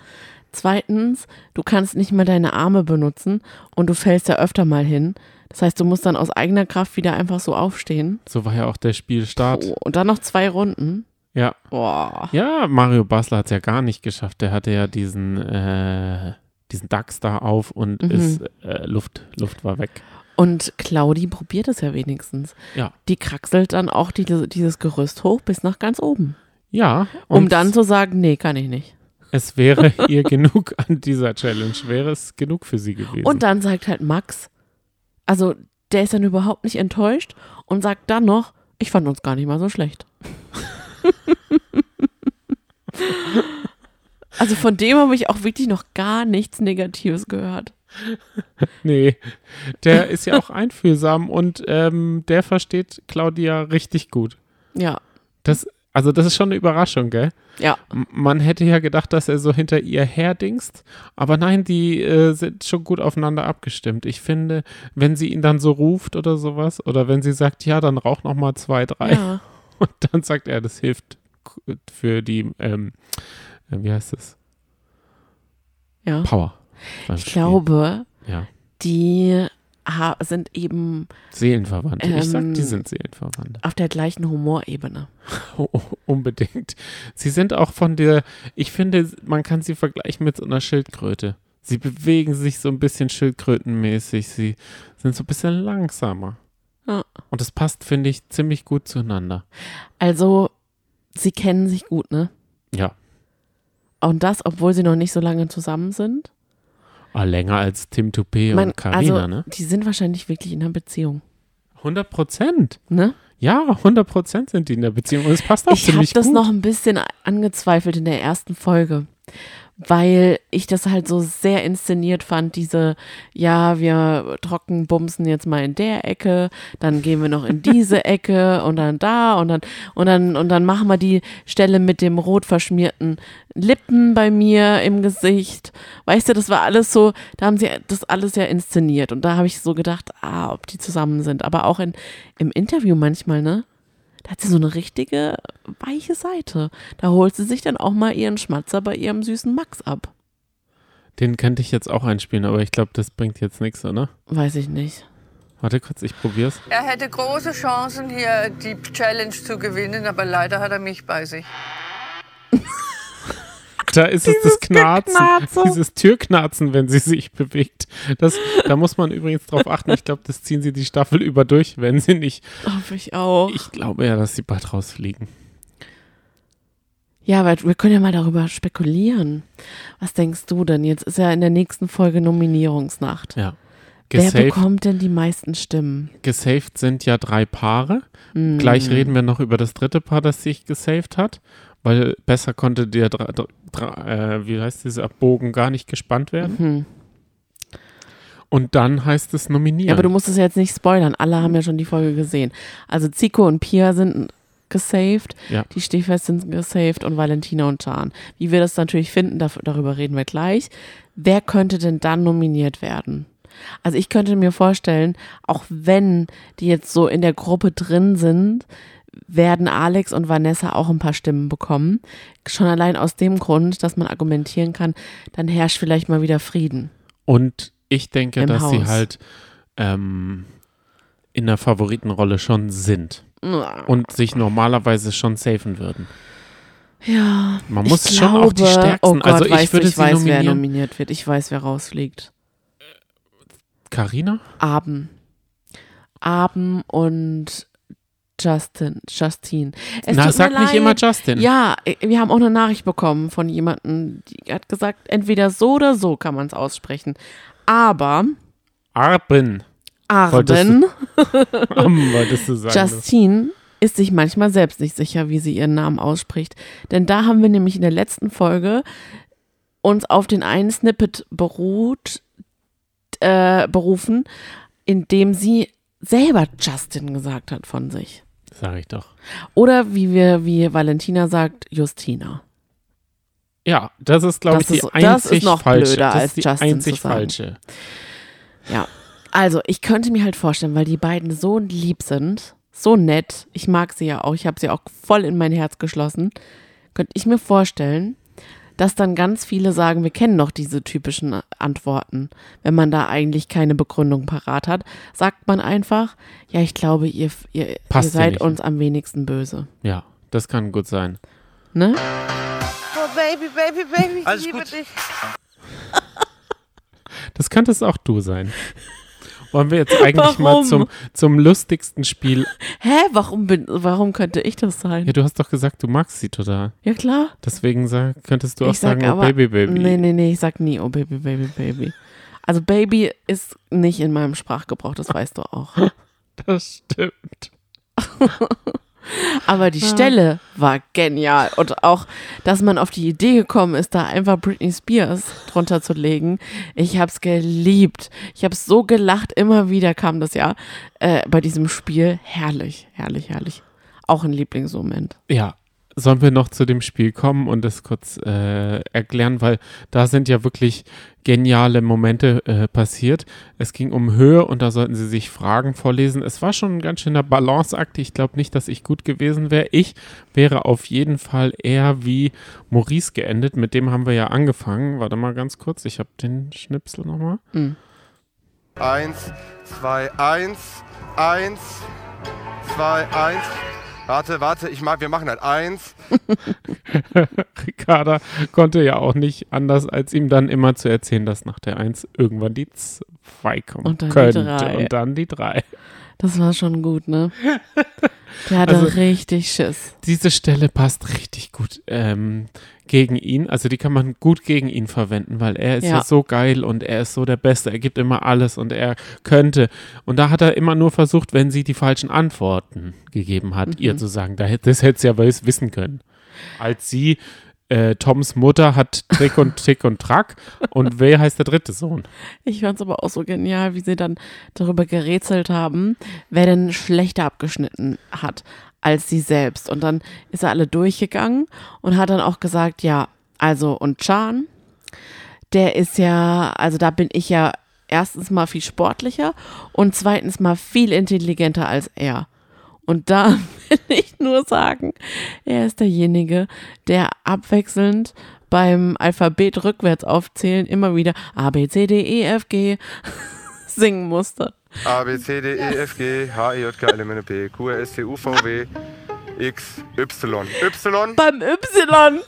Zweitens, du kannst nicht mehr deine Arme benutzen und du fällst ja öfter mal hin. Das heißt, du musst dann aus eigener Kraft wieder einfach so aufstehen. So war ja auch der Spielstart. Oh, und dann noch zwei Runden. Ja. Boah. Ja, Mario Basler hat es ja gar nicht geschafft. Der hatte ja diesen, äh, diesen Dachs da auf und Mhm. ist, äh, Luft, Luft war weg. Und Claudi probiert es ja wenigstens. Ja. Die kraxelt dann auch diese, dieses Gerüst hoch bis nach ganz oben. Ja, Um dann zu sagen, nee, kann ich nicht. es wäre ihr genug an dieser Challenge, wäre es genug für sie gewesen. Und dann sagt halt Max, also der ist dann überhaupt nicht enttäuscht und sagt dann noch, ich fand uns gar nicht mal so schlecht. also von dem habe ich auch wirklich noch gar nichts Negatives gehört. Nee, der ist ja auch einfühlsam und ähm, der versteht Claudia richtig gut. Ja, Das, also das ist schon eine Überraschung, gell? ja, Man hätte ja gedacht, dass er so hinter ihr herdingst, aber nein, die äh, sind schon gut aufeinander abgestimmt. Ich finde, wenn sie ihn dann so ruft oder sowas, oder wenn sie sagt, ja, dann rauch noch mal zwei, drei, ja. und dann sagt er, das hilft für die, ähm, äh, wie heißt es? ja. Power. Ich Spiel. glaube, Ja, die sind eben Seelenverwandte. ich sag, die Ähm, sind Seelenverwandte. auf der gleichen Humorebene. Oh, unbedingt. Sie sind auch von der, ich finde, man kann sie vergleichen mit so einer Schildkröte. Sie bewegen sich so ein bisschen schildkrötenmäßig. Sie sind so ein bisschen langsamer. Ja. Und das passt, finde ich, ziemlich gut zueinander. Also, sie kennen sich gut, ne? Ja. Und das, obwohl sie noch nicht so lange zusammen sind. Ah, länger als Tim Toupé Man- und Carina, also, ne? die sind wahrscheinlich wirklich in einer Beziehung, 100 Prozent. ne? Ja, 100 Prozent sind die in der Beziehung. Und es passt auch Ich habe ziemlich das gut. noch ein bisschen angezweifelt in der ersten Folge, weil ich das halt so sehr inszeniert fand, diese, ja, wir trocken bumsen jetzt mal in der Ecke, dann gehen wir noch in diese Ecke und dann da und dann und dann und dann machen wir die Stelle mit dem rot verschmierten Lippen bei mir im Gesicht. Weißt du, das war alles so, da haben sie das alles ja inszeniert und da habe ich so gedacht, ah, ob die zusammen sind, aber auch in im Interview manchmal, ne? Da hat sie so eine richtige weiche Seite. Da holt sie sich dann auch mal ihren Schmatzer bei ihrem süßen Max ab. Den könnte ich jetzt auch einspielen, aber ich glaube, das bringt jetzt nichts, oder? Weiß ich nicht. Warte kurz, ich probier's. Er hätte große Chancen, hier die Challenge zu gewinnen, aber leider hat er mich bei sich. Da ist es das Knarzen, Geknarze. dieses Türknarzen, wenn sie sich bewegt. Das, da muss man übrigens drauf achten. Ich glaube, das ziehen sie die Staffel über durch, wenn sie nicht. Hoffe ich auch. Ich glaube ja, dass sie bald rausfliegen. Ja, aber wir können ja mal darüber spekulieren. Was denkst du denn? Jetzt ist ja in der nächsten Folge Nominierungsnacht. Ja. Wer Gesaved, bekommt denn die meisten Stimmen? gesaved sind ja drei Paare. Hm. Gleich reden wir noch über das dritte Paar, das sich gesaved hat, weil besser konnte der, dra- dra- äh, wie heißt dieser Bogen gar nicht gespannt werden. Mhm. Und dann heißt es nominieren. Ja, aber du musst es jetzt nicht spoilern. Alle haben ja schon die Folge gesehen. Also Zico und Pia sind gesaved, Ja. die Stehfest sind gesaved und Valentina und Chan. Wie wir das natürlich finden, darüber reden wir gleich. Wer könnte denn dann nominiert werden? Also ich könnte mir vorstellen, auch wenn die jetzt so in der Gruppe drin sind, werden Alex und Vanessa auch ein paar Stimmen bekommen. Schon allein aus dem Grund, dass man argumentieren kann, dann herrscht vielleicht mal wieder Frieden. Und ich denke, Im dass sie Haus. halt ähm, in der Favoritenrolle schon sind und sich normalerweise schon safen würden. Ja. Man muss ich schon glaube, auch die stärksten. Oh Gott, also ich weißt du, würde ich sie weiß, wer nominieren. nominiert wird. Ich weiß, wer rausfliegt. Carina? Aben. Aben und Justin. Justine. Es Na, sag nicht leid. immer Justin. Ja, wir haben auch eine Nachricht bekommen von jemandem, die hat gesagt, entweder so oder so kann man es aussprechen. Aber Arben. Arben, Am, wolltest du sagen. Justine ist sich manchmal selbst nicht sicher, wie sie ihren Namen ausspricht. Denn da haben wir nämlich in der letzten Folge uns auf den einen Snippet beruht, äh, berufen, in dem sie selber Justin gesagt hat von sich. Sag ich doch. Oder wie wir, wie Valentina sagt, Justina. Ja, das ist, glaube ich, Das die ist- das ist einzig noch falsche. blöder, das als ist die Justin einzig zu sagen. falsche. Ja. Also, ich könnte mir halt vorstellen, weil die beiden so lieb sind, so nett, ich mag sie ja auch, ich habe sie auch voll in mein Herz geschlossen, könnte ich mir vorstellen, dass dann ganz viele sagen, wir kennen doch diese typischen Antworten. Wenn man da eigentlich keine Begründung parat hat, sagt man einfach, ja, ich glaube, ihr, ihr, ihr seid nicht. uns am wenigsten böse. Ja, das kann gut sein. Ne? Oh, Baby, Baby, Baby, ich Alles liebe gut. dich. Das könnte es auch du sein. Wollen wir jetzt eigentlich mal Warum? zum, zum lustigsten Spiel. Hä, warum, bin, warum könnte ich das sein? Ja, du hast doch gesagt, du magst sie total. Ja, klar. Deswegen sag, könntest du auch sag sagen, aber, oh Baby, Baby. Nee, nee, nee, ich sag nie, oh Baby, Baby, Baby. Also Baby ist nicht in meinem Sprachgebrauch, das weißt du auch. Das stimmt. Aber die Stelle war genial. Und auch, dass man auf die Idee gekommen ist, da einfach Britney Spears drunter zu legen. Ich hab's geliebt. Ich hab's so gelacht. Immer wieder kam das ja äh, bei diesem Spiel. Herrlich, herrlich, herrlich. Auch ein Lieblingsmoment. Ja, sollen wir noch zu dem Spiel kommen und das kurz äh, erklären, weil da sind ja wirklich geniale Momente äh, passiert. Es ging um Höhe und da sollten sie sich Fragen vorlesen. Es war schon ein ganz schöner Balanceakt. Ich glaube nicht, dass ich gut gewesen wäre. Ich wäre auf jeden Fall eher wie Maurice geendet. Mit dem haben wir ja angefangen. Warte mal ganz kurz. Ich habe den Schnipsel nochmal. Eins, zwei, eins, eins, zwei, eins. Warte, warte, ich mag, wir machen halt eins. Ricarda konnte ja auch nicht anders, als ihm dann immer zu erzählen, dass nach der 1 irgendwann die 2 kommen Und dann die könnte. drei. Und dann die 3. Das war schon gut, ne? Der hatte Also- richtig Schiss. Diese Stelle passt richtig gut ähm, gegen ihn. Also die kann man gut gegen ihn verwenden, weil er ist ja. Ja. so geil und er ist so der Beste. Er gibt immer alles und er könnte. Und da hat er immer nur versucht, wenn sie die falschen Antworten gegeben hat, Mhm. ihr zu sagen, das hätte sie ja wissen können. Als sie, äh, Toms Mutter hat Trick und Tick und Track und wer heißt der dritte Sohn? Ich fand es aber auch so genial, wie sie dann darüber gerätselt haben, wer denn schlechter abgeschnitten hat als sie selbst. Und dann ist er alle durchgegangen und hat dann auch gesagt, ja, also und Chan, der ist ja, also da bin ich ja erstens mal viel sportlicher und zweitens mal viel intelligenter als er. Und da will ich nur sagen, er ist derjenige, der abwechselnd beim Alphabet rückwärts aufzählen immer wieder A, B, C, D, E, F, G singen musste. A, B, C, D, E, F, G, H, I, J, K, L, M, N, P, Q, R, S, T, U, V, W, X, Y. Y, Beim Y.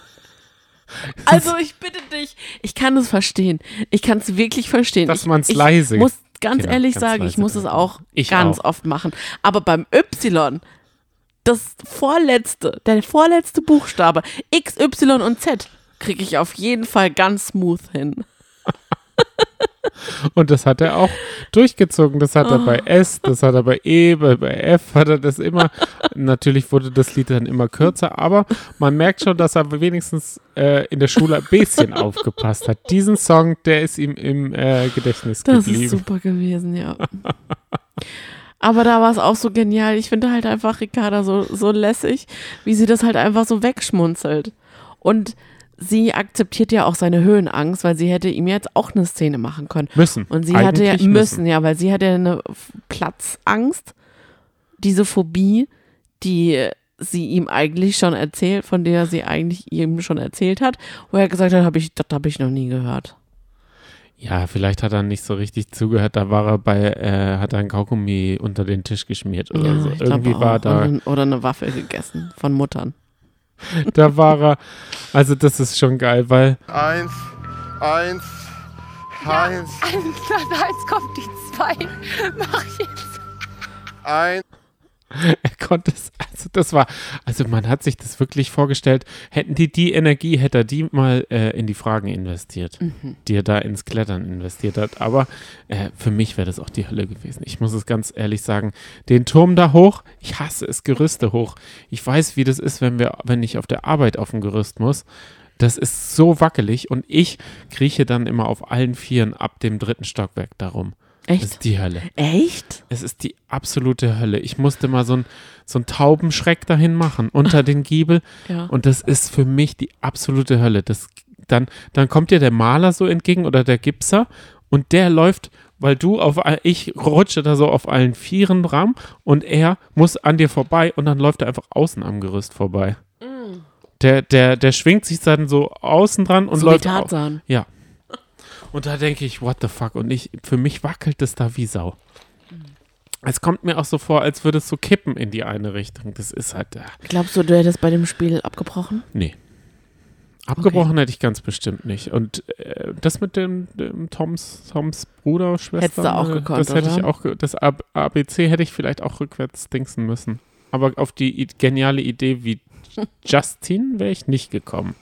Also ich bitte dich, ich kann es verstehen. Ich kann es wirklich verstehen. Dass ich, man's ich leise- muss ganz Genau, ehrlich ganz sagen, ich muss es auch Ich ganz auch. oft machen. Aber beim Y, das vorletzte, der vorletzte Buchstabe, X, Y und Z, kriege ich auf jeden Fall ganz smooth hin. Und das hat er auch durchgezogen. Das hat er Oh. bei S, das hat er bei E, bei, bei F hat er das immer. Natürlich wurde das Lied dann immer kürzer, aber man merkt schon, dass er wenigstens äh, in der Schule ein bisschen aufgepasst hat. Diesen Song, der ist ihm im äh, Gedächtnis Das geblieben. ist super gewesen, ja. Aber da war es auch so genial. Ich finde halt einfach Ricarda so, so lässig, wie sie das halt einfach so wegschmunzelt. Und sie akzeptiert ja auch seine Höhenangst, weil sie hätte ihm jetzt auch eine Szene machen können. Müssen. Und sie hatte ja Eigentlich müssen, ja, weil sie hatte ja eine Platzangst, diese Phobie, die sie ihm eigentlich schon erzählt, von der sie eigentlich ihm schon erzählt hat, wo er gesagt hat, hab ich, das habe ich noch nie gehört. Ja, vielleicht hat er nicht so richtig zugehört. Da war er bei, äh, hat er ein Kaugummi unter den Tisch geschmiert oder Ja, so. Irgendwie war da, Oder, oder eine Waffel gegessen von Muttern. da war er. Also das ist schon geil, weil eins, eins, eins, Jetzt kommt die zwei. Mach jetzt. eins. er konnte es, also das war, also man hat sich das wirklich vorgestellt, hätten die die Energie, hätte er die mal äh, in die Fragen investiert, die er da ins Klettern investiert hat. Aber äh, für mich wäre das auch die Hölle gewesen. Ich muss es ganz ehrlich sagen, den Turm da hoch, ich hasse es, Gerüste hoch. Ich weiß, wie das ist, wenn wir, wenn ich auf der Arbeit auf dem Gerüst muss. Das ist so wackelig und ich krieche dann immer auf allen Vieren ab dem dritten Stockwerk darum. Das Echt? ist die Hölle. Echt? Es ist die absolute Hölle. Ich musste mal so einen so Taubenschreck dahin machen, unter den Giebel. Ja. Und das ist für mich die absolute Hölle. Das, dann, dann kommt dir der Maler so entgegen oder der Gipser und der läuft, weil du auf, ich rutsche da so auf allen Vieren ram und er muss an dir vorbei und dann läuft er einfach außen am Gerüst vorbei. Der, der, der schwingt sich dann so außen dran und so wie läuft au- Tarzan. ja. Und da denke ich, what the fuck? Und ich, für mich wackelt es da wie Sau. Es kommt mir auch so vor, als würde es so kippen in die eine Richtung. Das ist halt, äh, Glaubst du, du hättest bei dem Spiel abgebrochen? nee. Abgebrochen hätte ich ganz bestimmt nicht. Und äh, das mit dem, dem Toms, Toms Bruder, Schwester. Hättest du auch gekonnt, Das hätte ich oder? auch, ge- das ABC hätte ich vielleicht auch rückwärts dingsen müssen. Aber auf die geniale Idee wie Justin wäre ich nicht gekommen.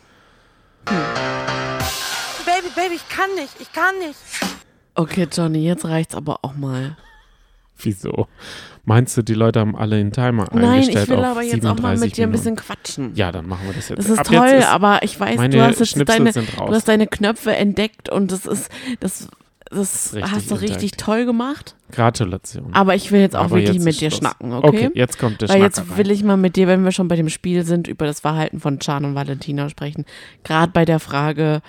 Baby, Baby, ich kann nicht, ich kann nicht. Okay, Johnny, jetzt reicht's aber auch mal. Wieso? Meinst du, die Leute haben alle einen Timer Nein, eingestellt ich will auf aber jetzt auch mal 37 mit dir ein Minuten? bisschen quatschen. Ja, dann machen wir das jetzt. Das ist Ab toll, jetzt ist aber ich weiß, du hast jetzt Schnipsel deine, du hast deine Knöpfe entdeckt und das ist, das, das Richtig hast du richtig entdeckt. toll gemacht. Gratulation. Aber ich will jetzt auch Aber wirklich jetzt mit dir Schluss. schnacken, okay? Okay, jetzt kommt der Weil jetzt Schnacker will ich mal mit dir, wenn wir schon bei dem Spiel sind, über das Verhalten von Chan und Valentina sprechen. Gerade bei der Frage,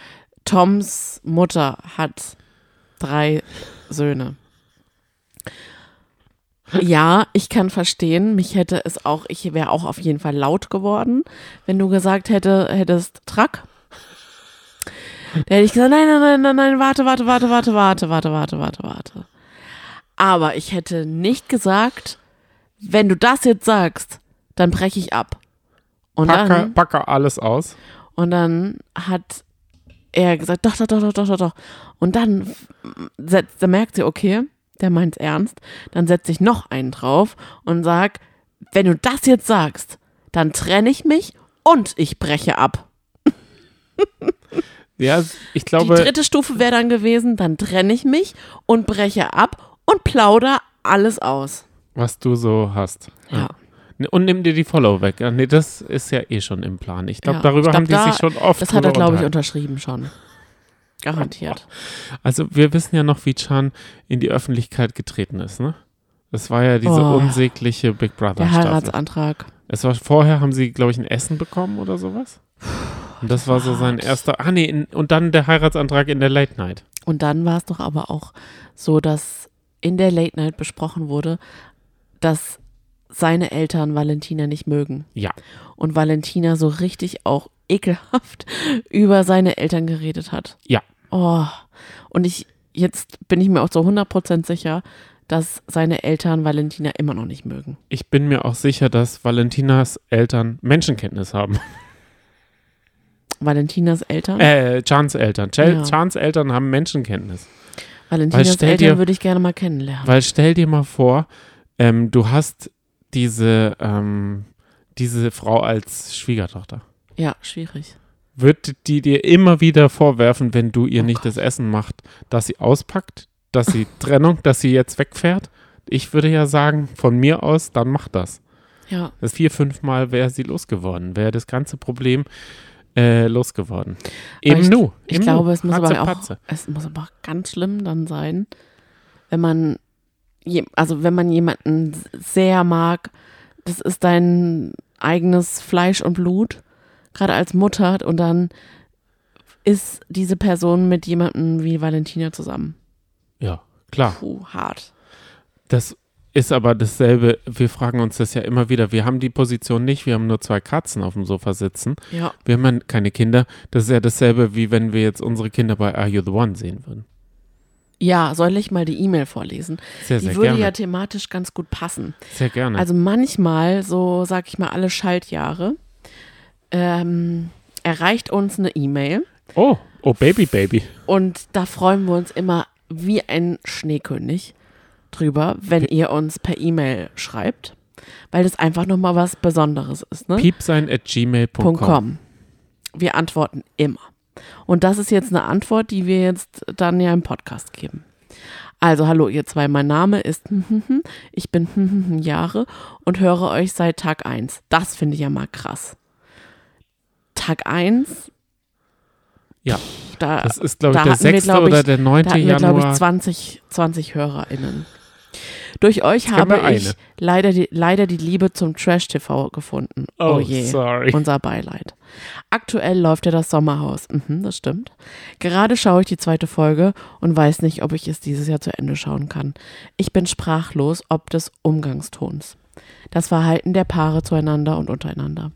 Toms Mutter hat drei Söhne. Ja, ich kann verstehen, mich hätte es auch, ich wäre auch auf jeden Fall laut geworden, wenn du gesagt hätte, hättest Track. Da hätte ich gesagt, nein, nein, nein, nein, nein, warte, warte, warte, warte, warte, warte, warte, warte, warte. Aber ich hätte nicht gesagt, wenn du das jetzt sagst, dann breche ich ab. Und Packe, dann, packe alles aus. und dann hat er gesagt, doch, doch, doch, doch, doch, doch, doch. Und dann setzt, dann merkt sie, okay, der meint's ernst. Dann setze ich noch einen drauf und sag, wenn du das jetzt sagst, dann trenne ich mich und ich breche ab. Ja, ich Die glaube, dritte Stufe wäre dann gewesen, dann trenne ich mich und breche ab und plauder alles aus. was du so hast. Ja. Und nimm dir die Follow weg. Nee, das ist ja eh schon im Plan. Ich glaube, Ja. darüber Ich glaub, haben die da- sich schon oft Das hat er, glaube ich, unterschrieben schon. Garantiert. Also wir wissen ja noch, wie Chan in die Öffentlichkeit getreten ist, ne? Das war ja diese Oh. unsägliche Big Brother Der Staffel. Heiratsantrag. Es war vorher, haben sie, glaube ich, ein Essen bekommen oder sowas. Und das war so sein erster. Ah, nee, in, und dann der Heiratsantrag in der Late Night. Und dann war es doch aber auch so, dass in der Late Night besprochen wurde, dass seine Eltern Valentina nicht mögen. Ja. Und Valentina so richtig auch ekelhaft über seine Eltern geredet hat. Ja. Oh. Und ich, jetzt bin ich mir auch so 100% sicher, dass seine Eltern Valentina immer noch nicht mögen. Ich bin mir auch sicher, dass Valentinas Eltern Menschenkenntnis haben. Valentinas Eltern? Äh, Chans Eltern. Ch Ja. Chans Eltern haben Menschenkenntnis. Valentinas Eltern dir- würde ich gerne mal kennenlernen. Weil stell dir mal vor, ähm, du hast diese, ähm, diese Frau als Schwiegertochter. ja, schwierig. Wird die dir immer wieder vorwerfen, wenn du ihr Oh nicht das Essen macht, dass sie auspackt, dass sie Trennung, dass sie jetzt wegfährt? Ich würde ja sagen, von mir aus, dann mach das. Ja. Das vier, fünf Mal wäre sie losgeworden, wäre das ganze Problem äh, losgeworden. Eben ich, nu. Ich glaube, nu. es muss, aber auch, Patze. es muss aber auch ganz schlimm dann sein, wenn man, also wenn man jemanden sehr mag, das ist dein eigenes Fleisch und Blut, gerade als Mutter, und dann ist diese Person mit jemandem wie Valentina zusammen. Ja, klar. Puh, hart. Das ist aber dasselbe. Wir fragen uns das ja immer wieder. Wir haben die Position nicht. Wir haben nur zwei Katzen auf dem Sofa sitzen. Ja. Wir haben keine Kinder. Das ist ja dasselbe, wie wenn wir jetzt unsere Kinder bei Are You the One sehen würden. Ja, soll ich mal die E-Mail vorlesen? Sehr, Die sehr würde gerne. ja thematisch ganz gut passen. sehr gerne. Also manchmal, so sag ich mal, alle Schaltjahre, ähm, erreicht uns eine E-Mail oh, oh, Baby, Baby. und da freuen wir uns immer wie ein Schneekönig drüber, wenn ihr uns per E-Mail schreibt, weil das einfach nochmal was Besonderes ist. Ne? Piepsein at gmail.com. .com. Wir antworten immer. Und das ist jetzt eine Antwort, die wir jetzt dann ja im Podcast geben. Also, hallo ihr zwei, mein Name ist ich bin Jahre und höre euch seit Tag 1. Das finde ich ja mal krass. Tag 1, Ja, da, das ist, glaube ich, da der hatten wir, 6. glaub ich- oder der 9. da hatten wir, glaube ich, Januar. 20, 20 HörerInnen. Durch euch habe ich leider die, leider die Liebe zum Trash-TV gefunden. Oh, Oh, je. sorry. Unser Beileid. Aktuell läuft ja das Sommerhaus. Mhm, das stimmt. Gerade schaue ich die zweite Folge und weiß nicht, ob ich es dieses Jahr zu Ende schauen kann. Ich bin sprachlos ob des Umgangstons. Das Verhalten der Paare zueinander und untereinander.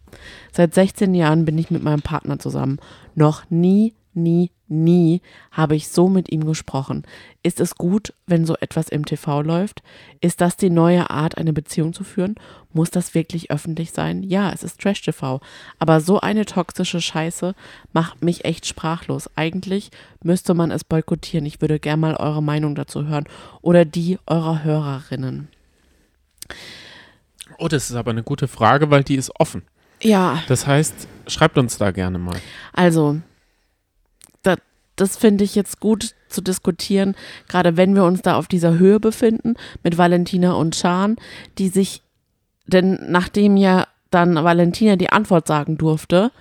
Seit 16 Jahren bin ich mit meinem Partner zusammen. Noch nie, nie, nie habe ich so mit ihm gesprochen. Ist es gut, wenn so etwas im TV läuft? Ist das die neue Art, eine Beziehung zu führen? Muss das wirklich öffentlich sein? Ja, es ist Trash-TV. Aber so eine toxische Scheiße macht mich echt sprachlos. Eigentlich müsste man es boykottieren. Ich würde gerne mal eure Meinung dazu hören. Oder die eurer Hörerinnen. Oh, das ist aber eine gute Frage, weil die ist offen. Ja, Das heißt, schreibt uns da gerne mal. Also, das finde ich jetzt gut zu diskutieren, gerade wenn wir uns da auf dieser Höhe befinden mit Valentina und Chan, die sich, denn nachdem ja dann Valentina die Antwort sagen durfte,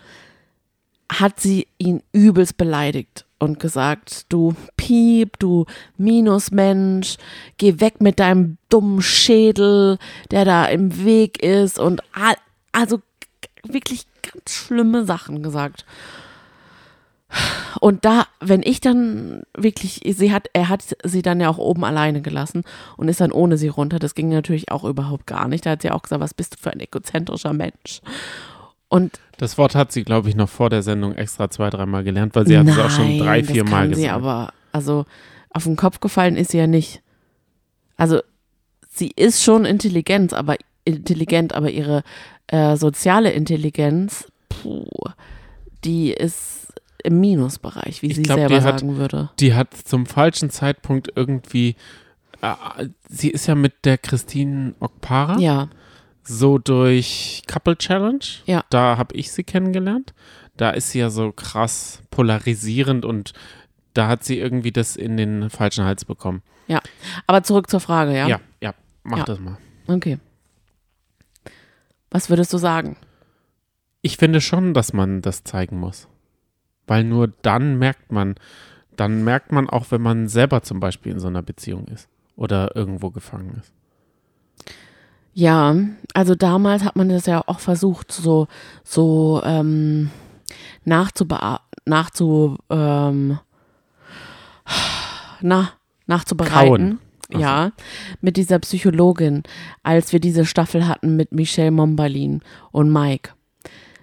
hat sie ihn übelst beleidigt und gesagt, du Piep, du Minusmensch, geh weg mit deinem dummen Schädel, der da im Weg ist und also wirklich ganz schlimme Sachen gesagt. Und da, wenn ich dann wirklich, sie hat, er hat sie dann ja auch oben alleine gelassen und ist dann ohne sie runter. Das ging natürlich auch überhaupt gar nicht. Da hat sie auch gesagt, was bist du für ein egozentrischer Mensch? Und Das Wort hat sie, glaube ich, noch vor der Sendung extra zwei, dreimal gelernt, weil sie hat es auch schon Nein, drei, vier Mal kann sie gesagt. aber, also auf den Kopf gefallen ist sie ja nicht. Also sie ist schon intelligent, aber intelligent, aber ihre äh, soziale Intelligenz, puh, die ist im Minusbereich, wie Ich sie glaub, selber hat- sagen würde. Die hat zum falschen Zeitpunkt irgendwie. Äh, sie ist ja mit der Christine Okpara Ja, so durch Couple Challenge. Ja. Da habe ich sie kennengelernt. Da ist sie ja so krass polarisierend und da hat sie irgendwie das in den falschen Hals bekommen. aber zurück zur Frage, ja? Ja, ja, mach Ja. das mal. Okay. Was würdest du sagen? Ich finde schon, dass man das zeigen muss. Weil nur dann merkt man, dann merkt man auch, wenn man selber zum Beispiel in so einer Beziehung ist oder irgendwo gefangen ist. Ja, also damals hat man das ja auch versucht, so, so ähm, nachzubea nachzu, ähm, na, nachzubereiten. Kauen. Ach so. Ja, mit dieser Psychologin, als wir diese Staffel hatten mit Michelle Mombalin und Mike.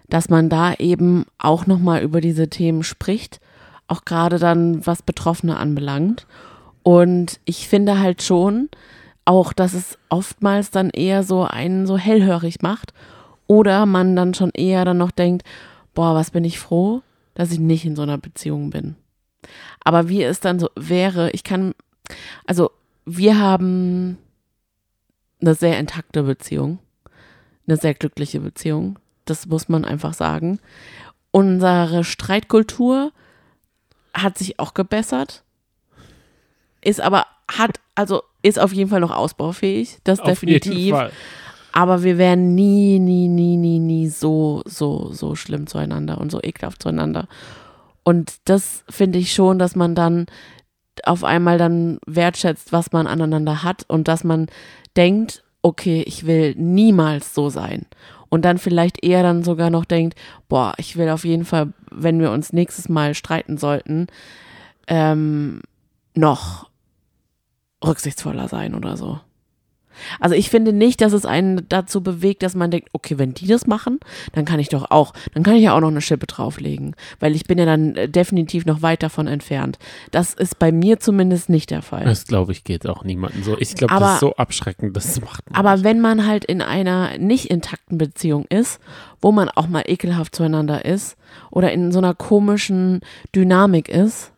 Dass man da eben auch nochmal über diese Themen spricht, auch gerade dann, was Betroffene anbelangt. Und ich finde halt schon auch, dass es oftmals dann eher so einen so hellhörig macht oder man dann schon eher dann noch denkt, boah, was bin ich froh, dass ich nicht in so einer Beziehung bin. Aber wie es dann so wäre, ich kann, also wir haben eine sehr intakte Beziehung, eine sehr glückliche Beziehung. Das muss man einfach sagen. Unsere Streitkultur hat sich auch gebessert, ist aber, hat, also ist auf jeden Fall noch ausbaufähig, das Auf definitiv. Aber wir wären nie, nie, nie, nie, nie so, so, so schlimm zueinander und so ekelhaft zueinander. Und das finde ich schon, dass man dann auf einmal dann wertschätzt, was man aneinander hat und dass man denkt, okay, ich will niemals so sein. Und dann vielleicht eher dann sogar noch denkt, boah, ich will auf jeden Fall, wenn wir uns nächstes Mal streiten sollten, ähm, noch rücksichtsvoller sein oder so. Also ich finde nicht, dass es einen dazu bewegt, dass man denkt, okay, wenn die das machen, dann kann ich doch auch, dann kann ich ja auch noch eine Schippe drauflegen, weil ich bin ja dann äh, definitiv noch weit davon entfernt. Das ist bei mir zumindest nicht der Fall. Das glaube ich geht auch niemandem so. Ich glaube, das ist so abschreckend, das macht Aber nicht. wenn man halt in einer nicht intakten Beziehung ist, wo man auch mal ekelhaft zueinander ist oder in so einer komischen Dynamik ist,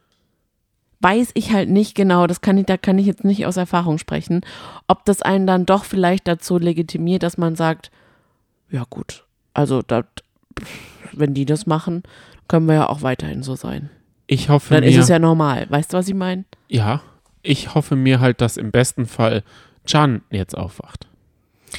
weiß ich halt nicht genau, das kann ich, da kann ich jetzt nicht aus Erfahrung sprechen, ob das einen dann doch vielleicht dazu legitimiert, dass man sagt, ja gut, also dat, wenn die das machen, können wir ja auch weiterhin so sein. Ich hoffe Dann mir, ist es ja normal. Weißt du, was ich meine? ja, ich hoffe mir halt, dass im besten Fall Can jetzt aufwacht.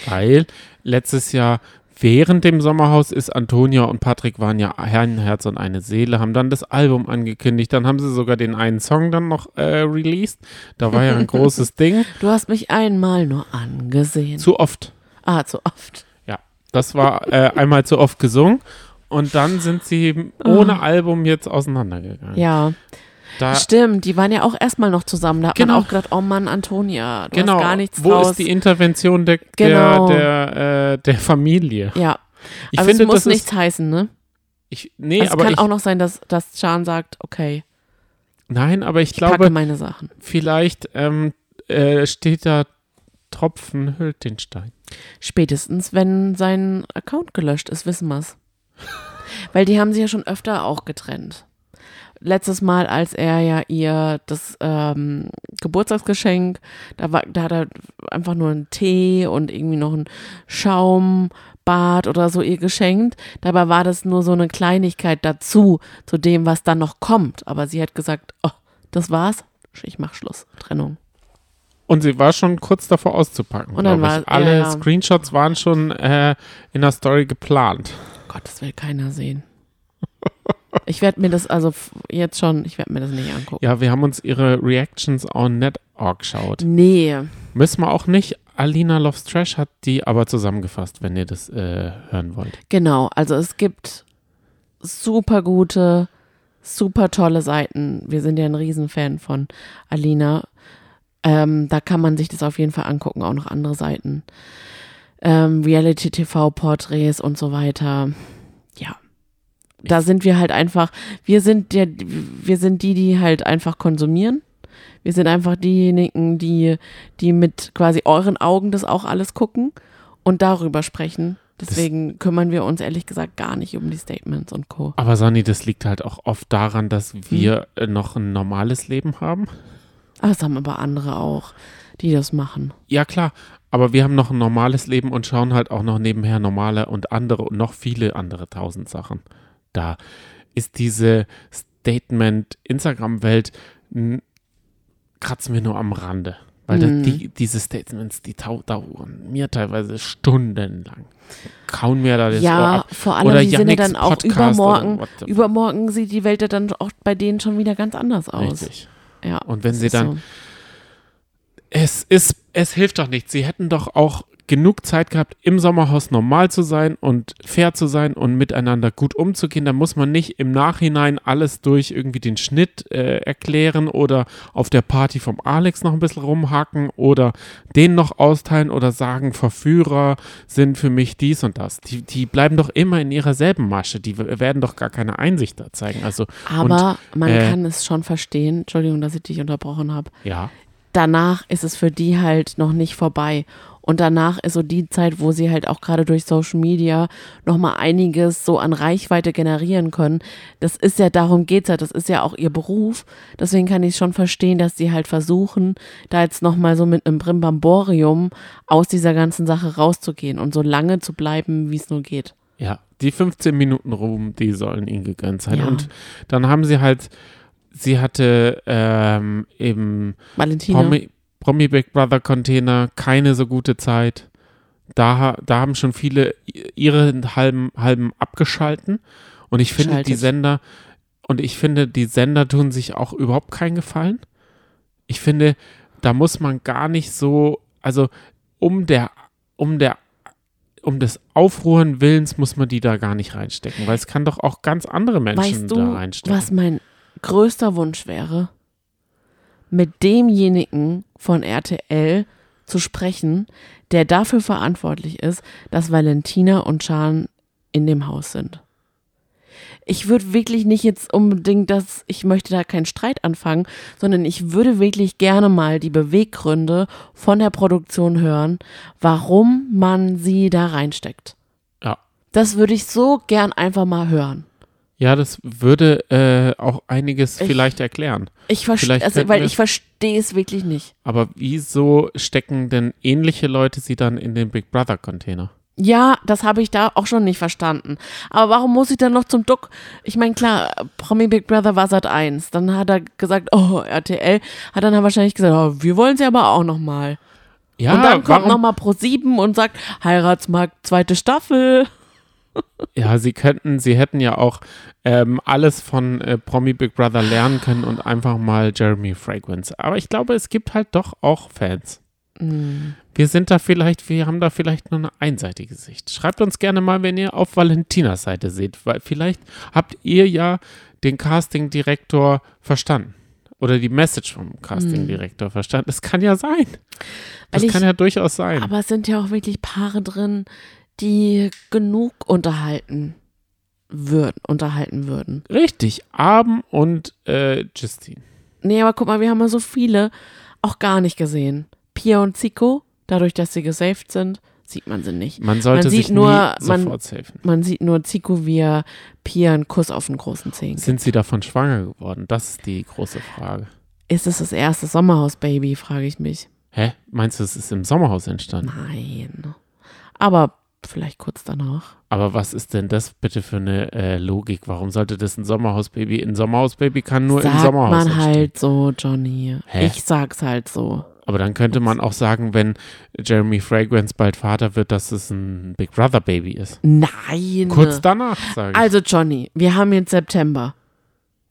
Weil letztes Jahr während dem Sommerhaus ist Antonia und Patrick waren ja ein Herz und eine Seele, haben dann das Album angekündigt, dann haben sie sogar den einen Song dann noch äh, released. Da war ja ein großes Ding. Du hast mich einmal nur angesehen. Zu oft. ah, zu oft. Ja, das war äh, einmal zu oft gesungen. Und dann sind sie ohne Album jetzt auseinandergegangen. Ah. Ja. Da, Stimmt, die waren ja auch erstmal noch zusammen. Da hat Genau. man auch gedacht, oh Mann, Antonia, du genau. hast gar nichts Wo draus. ist die Intervention der, Genau. der, der, äh, der Familie? ja, Ich also finde, es muss das nichts heißen, ne? ich, nee, also es aber kann ich, auch noch sein, dass, dass Chan sagt, okay, nein, aber ich ich glaube, meine Sachen. vielleicht ähm, äh, steht da Tropfen hüllt den Stein. Spätestens, wenn sein Account gelöscht ist, wissen wir's. Weil die haben sich ja schon öfter auch getrennt. Letztes Mal, als er ja ihr das ähm, Geburtstagsgeschenk, da, war, da hat er einfach nur einen Tee und irgendwie noch ein Schaumbad oder so ihr geschenkt. Dabei war das nur so eine Kleinigkeit dazu, zu dem, was dann noch kommt. Aber sie hat gesagt, oh, das war's, ich mach Schluss, Trennung. Und sie war schon kurz davor auszupacken. Und dann war- ich. Alle ja, ja. Screenshots waren schon äh, in der Story geplant. Gott, das will keiner sehen. Ich werde mir das also jetzt schon, ich werde mir das nicht angucken. Ja, wir haben uns ihre Reactions on Net angeschaut. Nee, Müssen wir auch nicht. Alina Loves Trash hat die aber zusammengefasst, wenn ihr das äh, hören wollt. genau. Also es gibt super gute, super tolle Seiten. Wir sind ja ein Riesenfan von Alina. Ähm, da kann man sich das auf jeden Fall angucken, auch noch andere Seiten. Ähm, Reality-TV-Porträts und so weiter. Da sind wir halt einfach, wir sind der, wir sind die, die halt einfach konsumieren. Wir sind einfach diejenigen, die, die mit quasi euren Augen das auch alles gucken und darüber sprechen. Deswegen kümmern wir uns ehrlich gesagt gar nicht um die Statements und Co. Aber Sani, das liegt halt auch oft daran, dass Hm. wir äh, noch ein normales Leben haben. Ah, Das haben aber andere auch, die das machen. Ja, klar. Aber wir haben noch ein normales Leben und schauen halt auch noch nebenher normale und andere und noch viele andere tausend Sachen. Da ist diese Statement-Instagram-Welt kratzen wir nur am Rande. Weil das, Mhm. die, diese Statements, die dauern mir teilweise stundenlang. Kauen mir da das Ohr ja, ab. vor allem, Oder die sind Yannicks dann auch Podcast übermorgen. Übermorgen sieht die Welt ja dann auch bei denen schon wieder ganz anders aus. Richtig. Ja, Und wenn sie dann so. Es ist, es hilft doch nicht. Sie hätten doch auch genug Zeit gehabt, im Sommerhaus normal zu sein und fair zu sein und miteinander gut umzugehen. Da muss man nicht im Nachhinein alles durch irgendwie den Schnitt äh, erklären oder auf der Party vom Alex noch ein bisschen rumhaken oder den noch austeilen oder sagen, Verführer sind für mich dies und das. Die, die bleiben doch immer in ihrer selben Masche. Die werden doch gar keine Einsicht da zeigen. Also, Aber und, man äh, kann es schon verstehen. Entschuldigung, dass ich dich unterbrochen habe. ja. danach ist es für die halt noch nicht vorbei. Und danach ist so die Zeit, wo sie halt auch gerade durch Social Media nochmal einiges so an Reichweite generieren können. Das ist ja, darum geht's ja, das ist ja auch ihr Beruf. Deswegen kann ich schon verstehen, dass sie halt versuchen, da jetzt nochmal so mit einem Brimbamborium aus dieser ganzen Sache rauszugehen und so lange zu bleiben, wie es nur geht. Ja, die 15 Minuten Ruhm, die sollen ihnen gegönnt sein. Ja. Und dann haben sie halt, sie hatte ähm, eben Valentina. Promi, Promi Big Brother Container keine so gute Zeit. Da, da haben schon viele ihre halben, halben abgeschalten. Und ich finde, die. Sender, und ich finde, die Sender tun sich auch überhaupt keinen Gefallen. Ich finde, da muss man gar nicht so, also um der, um der, um des Aufruhren Willens muss man die da gar nicht reinstecken, weil es kann doch auch ganz andere Menschen Weißt da du, reinstecken. was mein größter Wunsch wäre? Mit demjenigen von RTL zu sprechen, der dafür verantwortlich ist, dass Valentina und Chan in dem Haus sind. Ich würde wirklich nicht jetzt unbedingt, dass ich möchte da keinen Streit anfangen, sondern ich würde wirklich gerne mal die Beweggründe von der Produktion hören, warum man sie da reinsteckt. Ja. Das würde ich so gern einfach mal hören. Ja, das würde äh, auch einiges Ich- vielleicht erklären. Ich verstehe, also, weil ich verstehe es wirklich nicht. Aber wieso stecken denn ähnliche Leute sie dann in den Big Brother Container? Ja, das habe ich da auch schon nicht verstanden. Aber warum muss ich dann noch zum Duck? Ich meine, klar, Promi Big Brother war seit 1. Dann hat er gesagt, oh, RTL. Hat dann wahrscheinlich gesagt, oh, wir wollen sie aber auch noch mal. Ja, und dann kommt warum? noch mal Pro 7 und sagt, Heiratsmarkt, zweite Staffel. Ja, sie könnten, sie hätten ja auch ähm, alles von äh, Promi Big Brother lernen können und einfach mal Jeremy Fragrance. Aber ich glaube, es gibt halt doch auch Fans. Hm. Wir sind da vielleicht, wir haben da vielleicht nur eine einseitige Sicht. Schreibt uns gerne mal, wenn ihr auf Valentinas Seite seht, weil vielleicht habt ihr ja den Casting-Direktor verstanden. Oder die Message vom Casting-Direktor verstanden. Das kann ja sein. Das ich- kann ja durchaus sein. Aber es sind ja auch wirklich Paare drin, die genug unterhalten würden, unterhalten würden. Richtig, Abend und äh, Justine. Nee, aber guck mal, wir haben ja so viele auch gar nicht gesehen. Pia und Zico, dadurch, dass sie gesaved sind, sieht man sie nicht. Man sollte Man sieht sich nur- man- sofort safen. Man sieht nur Zico, wie er Pia einen Kuss auf den großen Zehen gibt. Sind sie davon schwanger geworden? Das ist die große Frage. Ist es das erste Sommerhaus-Baby, frage ich mich. Hä? Meinst du, es ist im Sommerhaus entstanden? Nein. Aber vielleicht kurz danach. Aber was ist denn das bitte für eine äh, Logik? Warum sollte das ein Sommerhausbaby? Ein Sommerhausbaby kann nur im Sagt Sommerhaus man entstehen. halt so, Johnny. Hä? Ich sag's halt so. Aber dann könnte man auch sagen, wenn Jeremy Fragrance bald Vater wird, dass es ein Big Brother Baby ist. Nein. Kurz danach, sage ich. Also, Johnny, wir haben jetzt September.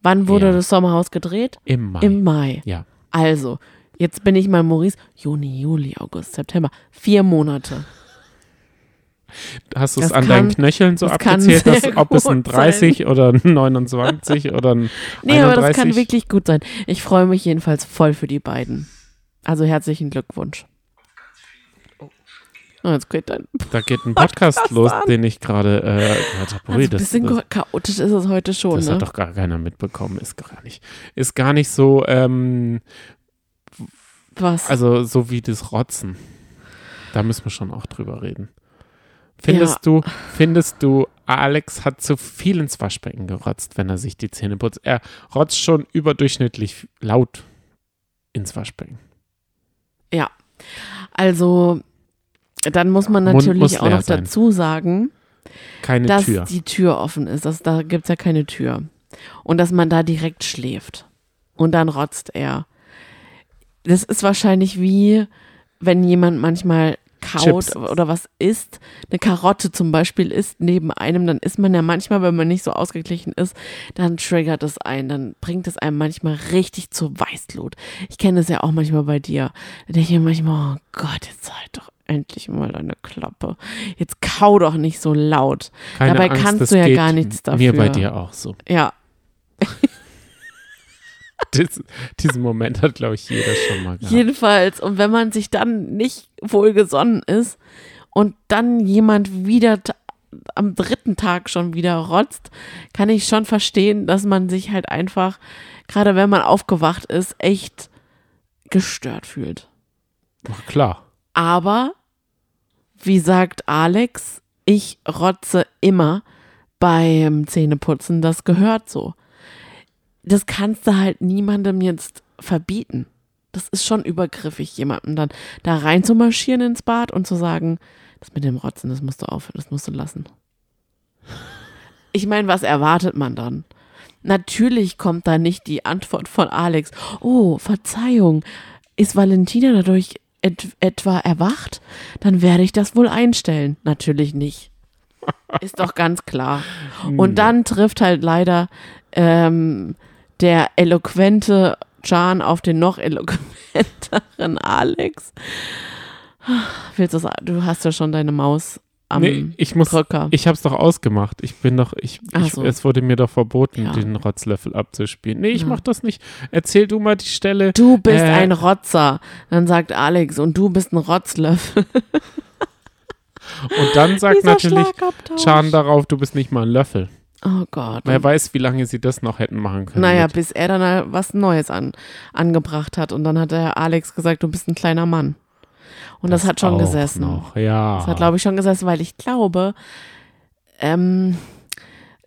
Wann wurde Ja. das Sommerhaus gedreht? Im Mai. Im Mai. ja. Also, jetzt bin ich mal Maurice. Juni, Juli, August, September. Vier Monate. Hast du es an deinen kann- Knöcheln so das abgezählt, dass, ob es ein gut 30 oder ein 29 oder ein Nee, aber das kann 31? wirklich gut sein. Ich freue mich jedenfalls voll für die beiden. Also herzlichen Glückwunsch. Oh, jetzt geht dein. Da geht ein Podcast, Podcast los, an. den ich gerade äh, gehört habe. Also ein das, bisschen das, chaotisch ist es heute schon, das ne? hat doch gar keiner mitbekommen. Ist gar nicht, ist gar nicht so, ähm, Was? also so wie das Rotzen. Da müssen wir schon auch drüber reden. Findest du, findest du, Alex hat zu viel ins Waschbecken gerotzt, wenn er sich die Zähne putzt? Er rotzt schon überdurchschnittlich laut ins Waschbecken. ja. Also, dann muss man natürlich muss auch noch sein. dazu sagen, Keine dass Tür. die Tür offen ist. Das, da gibt es ja keine Tür. Und dass man da direkt schläft. Und dann rotzt er. Das ist wahrscheinlich wie, wenn jemand manchmal kaut Chips. oder was isst, eine Karotte zum Beispiel isst neben einem, dann ist man ja manchmal, wenn man nicht so ausgeglichen ist, dann triggert es einen, dann bringt es einem manchmal richtig zur Weißglut. Ich kenne es ja auch manchmal bei dir. Da denke ich mir manchmal, oh Gott, jetzt halt doch endlich mal deine Klappe. Jetzt kau doch nicht so laut. Keine Dabei Angst, kannst das du ja gar nichts dafür. Mir bei dir auch so. Ja, Dies, diesen Moment hat, glaube ich, jeder schon mal gehabt. Jedenfalls, und wenn man sich dann nicht wohlgesonnen ist und dann jemand wieder am dritten Tag schon wieder rotzt, kann ich schon verstehen, dass man sich halt einfach, gerade wenn man aufgewacht ist, echt gestört fühlt. Ach, klar. Aber, wie sagt Alex, ich rotze immer beim Zähneputzen, das gehört so. Das kannst du halt niemandem jetzt verbieten. Das ist schon übergriffig, jemandem dann da rein zu marschieren ins Bad und zu sagen, das mit dem Rotzen, das musst du aufhören, das musst du lassen. Ich meine, was erwartet man dann? Natürlich kommt da nicht die Antwort von Alex, oh, Verzeihung, ist Valentina dadurch et etwa erwacht? Dann werde ich das wohl einstellen. Natürlich nicht. Ist doch ganz klar. Und dann trifft halt leider ähm, der eloquente Can auf den noch eloquenteren Alex. Willst du, du hast ja schon deine Maus am nee, ich muss, Drücker. ich habe es doch ausgemacht. Ich bin doch, ich, ich so. es wurde mir doch verboten, Ja. den Rotzlöffel abzuspielen. Nee, ich Ja. mach das nicht. Erzähl du mal die Stelle. Du bist Äh, ein Rotzer. Dann sagt Alex, und du bist ein Rotzlöffel. Und dann sagt Dieser natürlich. Chan darauf, du bist nicht mal ein Löffel. Oh Gott. Wer weiß, wie lange sie das noch hätten machen können. Naja, mit- bis er dann was Neues an, angebracht hat. Und dann hat der Alex gesagt, du bist ein kleiner Mann. Und das, hat schon gesessen. Noch. Ja. Das hat, glaube ich, schon gesessen, weil ich glaube, ähm,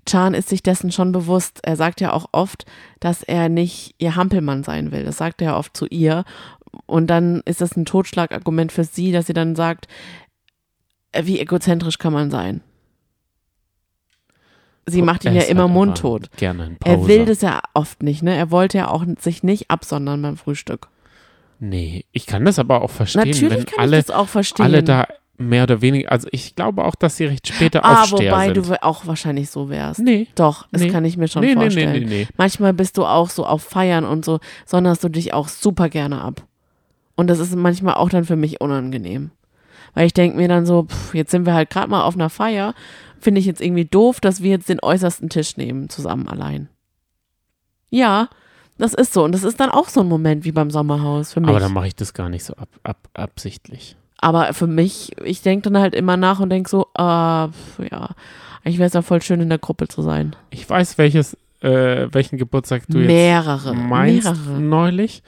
Chan ist sich dessen schon bewusst. Er sagt ja auch oft, dass er nicht ihr Hampelmann sein will. Das sagt er ja oft zu ihr. Und dann ist das ein Totschlagargument für sie, dass sie dann sagt, äh, wie egozentrisch kann man sein? Sie macht ihn ja immer halt mundtot. Gerne Er will das ja oft nicht, ne? Er wollte ja auch sich nicht absondern beim Frühstück. Nee, ich kann das aber auch verstehen, Natürlich wenn kann alle, ich das auch verstehen. alle da mehr oder weniger, also ich glaube auch, dass sie recht später ah, Aufsteher wobei sind. du auch wahrscheinlich so wärst. nee. Doch, das Nee. kann ich mir schon Nee, nee, nee, vorstellen. nee, nee. Manchmal bist du auch so auf Feiern und so, sonderst du dich auch super gerne ab. Und das ist manchmal auch dann für mich unangenehm. Weil ich denke mir dann so, pff, jetzt sind wir halt gerade mal auf einer Feier. Finde ich jetzt irgendwie doof, dass wir jetzt den äußersten Tisch nehmen, zusammen allein. Ja, das ist so. Und das ist dann auch so ein Moment wie beim Sommerhaus für mich. Aber dann mache ich das gar nicht so ab, ab, absichtlich. Aber für mich, ich denke dann halt immer nach und denke so, äh, ja, eigentlich wäre es ja voll schön, in der Gruppe zu sein. Ich weiß, welches, äh, welchen Geburtstag du jetzt Mehrere. meinst mehrere. neulich,